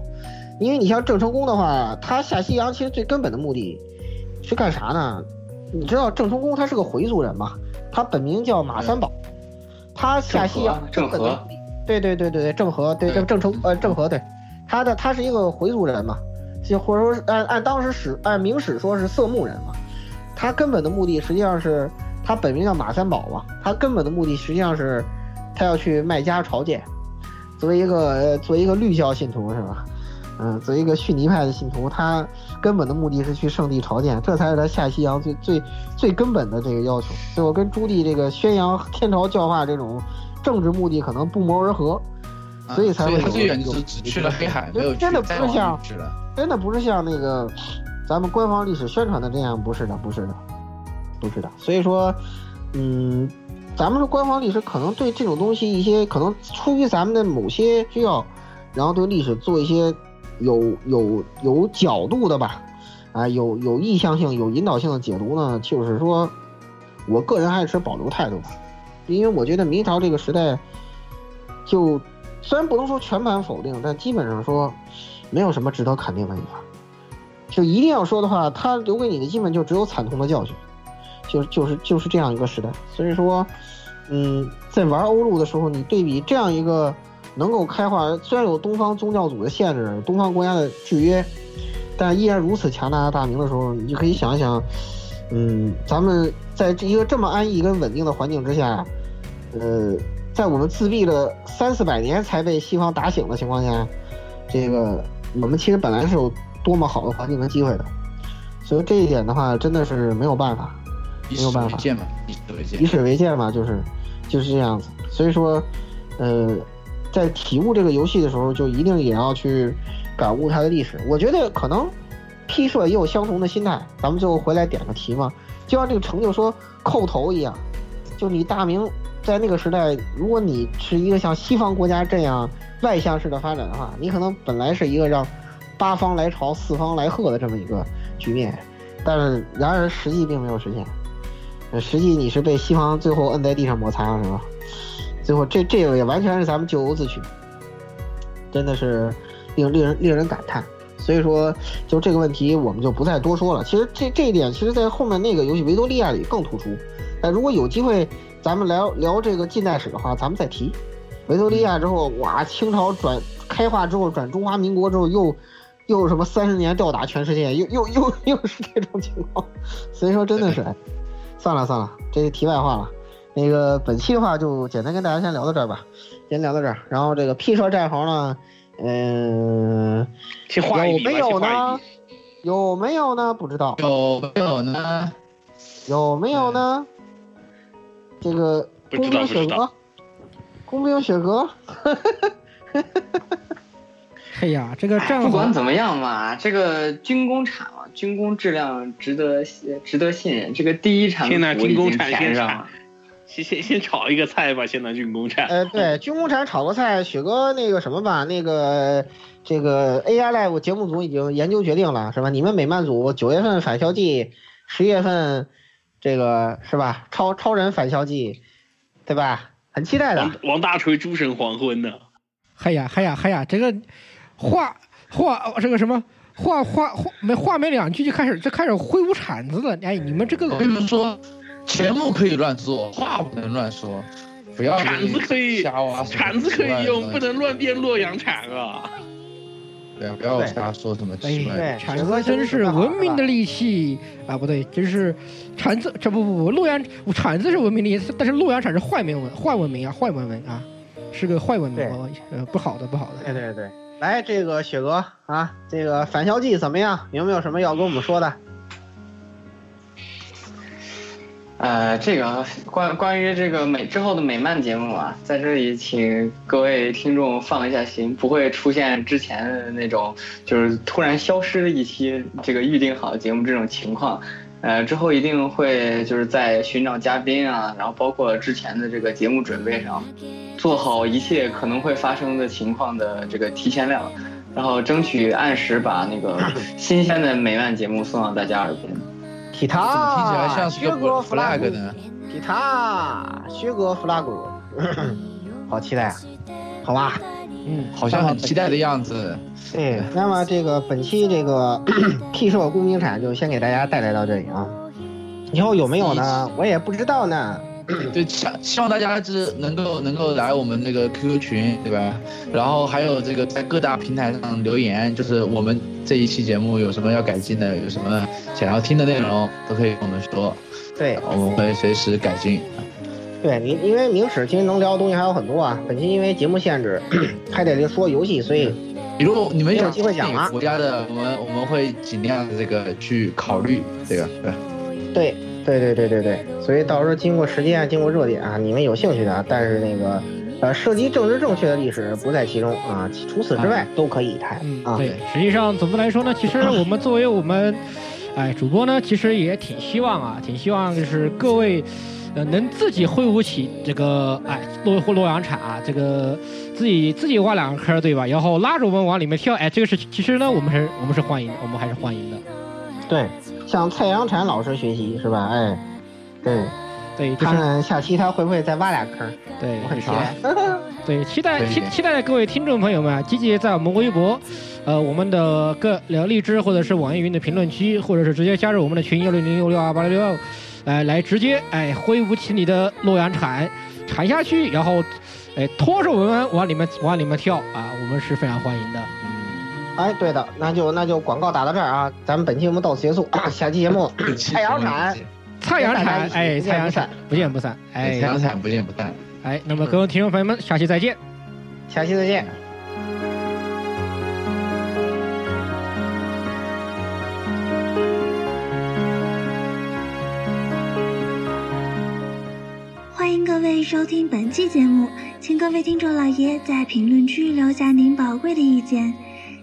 因为你像郑成功的话，他下西洋其实最根本的目的是干啥呢？你知道郑成功他是个回族人嘛？他本名叫马三宝，他下西洋郑和对对对对对，郑和对郑郑成呃郑和对，他的他是一个回族人嘛，就或者说是按按当时史按明史说是色目人嘛，他根本的目的实际上是他本名叫马三宝嘛，他根本的目的实际上是他要去麦加朝见，作为一个呃作为一个绿教信徒是吧？嗯，作为一个逊尼派的信徒，他根本的目的是去圣地朝见，这才是他下西洋最最最根本的这个要求。最后跟朱棣这个宣扬天朝教化这种政治目的可能不谋而合，所以才会有他最远有只只去了黑海，没有真的不是像。真的不是像那个咱们官方历史宣传的这样，不是的，不是的，不是的。所以说，嗯，咱们说官方历史可能对这种东西一些可能出于咱们的某些需要，然后对历史做一些有有有角度的吧，啊，有有意向性、有引导性的解读呢，就是说，我个人还是持保留态度的，因为我觉得明朝这个时代，就虽然不能说全盘否定，但基本上说没有什么值得肯定的地方。就一定要说的话，它留给你的基本就只有惨痛的教训，就就是就是这样一个时代。所以说，嗯，在玩欧陆的时候，你对比这样一个能够开化，虽然有东方宗教组的限制，东方国家的制约，但依然如此强大的大明的时候，你就可以想一想，嗯，咱们在这一个这么安逸跟稳定的环境之下，呃，在我们自闭了三四百年才被西方打醒的情况下，这个我们其实本来是有多么好的环境跟机会的，所以这一点的话，真的是没有办法，没有办法。以史为鉴以。史为鉴嘛，就是就是这样子。所以说，呃，在体悟这个游戏的时候，就一定也要去感悟它的历史。我觉得可能 P 社也有相同的心态。咱们最后回来点个题嘛，就像这个成就说叩头一样，就你大明在那个时代，如果你是一个像西方国家这样外向式的发展的话，你可能本来是一个让八方来朝、四方来贺的这么一个局面，但是然而实际并没有实现。实际你是被西方最后摁在地上摩擦，是吧？最后这这个也完全是咱们咎由自取，真的是令令人令人感叹。所以说，就这个问题我们就不再多说了。其实这这一点，其实在后面那个游戏《维多利亚》里更突出。但如果有机会，咱们聊聊这个近代史的话，咱们再提。维多利亚之后，哇，清朝转开化之后转中华民国之后，又又什么三十年吊打全世界，又又又又是这种情况。所以说，真的是，哎算了算了，这是题外话了。那个本期的话就简单跟大家先聊到这儿吧，先聊到这儿。然后这个 P 社战壕呢，嗯、有没有呢。？有没有呢？不知道。有没有呢？有没有呢？这个不工兵雪知道不知道阁，工兵雪阁，哎呀，这个哎战壕不管怎么样嘛，这个军工厂啊，军工质量值得值得信任。这个第一产现在图已经军工产填上了。先 先先炒一个菜吧，先拿军工厂。呃，对，军工厂炒个菜，雪哥那个什么吧，那个这个 AI Live 节目组已经研究决定了，是吧？你们美漫组九月份返校季，十月份这个是吧？超超人返校季，对吧？很期待的王。王大锤诸神黄昏呢？嗨呀嗨呀嗨呀，这个话话这个什么话话话没话没两句就开始就开始挥舞铲子了。哎，你们这个我跟你们说，节目可以乱做，话不能乱说，不要铲子可以瞎挖铲子可以用，不能乱变洛阳铲啊！对啊，不要瞎说什么铲子真是文明的利器啊！不对，真是铲子，这不不不，洛阳铲子是文明利器，但是洛阳铲是坏文明坏文明啊，坏文明啊，是个坏文明，呃呃，不好的不好的。对对对，来这个雪哥啊，这个返校季怎么样？有没有什么要跟我们说的？呃，这个关关于这个美之后的美漫节目啊，在这里请各位听众放一下心，不会出现之前的那种就是突然消失的一期这个预定好的节目这种情况。呃，之后一定会就是在寻找嘉宾啊，然后包括之前的这个节目准备上，做好一切可能会发生的情况的这个提前量，然后争取按时把那个 新鲜的美漫节目送到大家耳边。体怎么听起来塔，像是个薛哥 flag 呢？体塔，薛哥 flag，好期待啊！好吧，嗯，好像很期待的样子。对，那么这个本期这个 T 社工兵铲就先给大家带来到这里啊。以后有没有呢？我也不知道呢。对，希希望大家就是能够能够来我们那个 QQ 群，对吧？然后还有这个在各大平台上留言，就是我们这一期节目有什么要改进的，有什么想要听的内容，都可以跟我们说，对，我们会随时改进。对明，因为明史其实能聊的东西还有很多啊。本期因为节目限制，还得说游戏，所以比如你们有机会讲了国家的，我们我们会尽量这个去考虑这个，对。对对对对对对，所以到时候经过时间，经过热点啊，你们有兴趣的啊，但是那个呃涉及政治正确的历史不在其中啊，除此之外都可以谈啊。对，实际上总的来说呢，其实我们作为我们，哎，主播呢，其实也挺希望啊，挺希望就是各位，呃，能自己挥舞起这个哎洛或洛阳铲啊，这个自己自己挖两个坑，对吧？然后拉着我们往里面跳，哎，这个是其实呢，我们是我们是欢迎，我们还是欢迎的。对，向蔡阳产老师学习是吧？哎，对对，就是看看下期他会不会再挖俩坑，对，我很期待。对，期待期期待各位听众朋友们啊，积极在我们微博，呃，我们的各聊荔枝或者是网易云的评论区，或者是直接加入我们的群幺六零六六二八六六，来来直接哎挥舞起你的洛阳铲铲下去，然后哎拖着我们往里面往里面跳啊，我们是非常欢迎的。哎，对的，那就那就广告打到这儿啊，咱们本期节目到此结束，下期节目太阳产，太阳铲哎，不见不散蔡阳铲，不见不散，哎太，阳伞不见不散。哎，那么各位听众朋友们，下期再见。下期再见。欢迎各位收听本期节目，请各位听众老爷在评论区留下您宝贵的意见。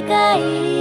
界。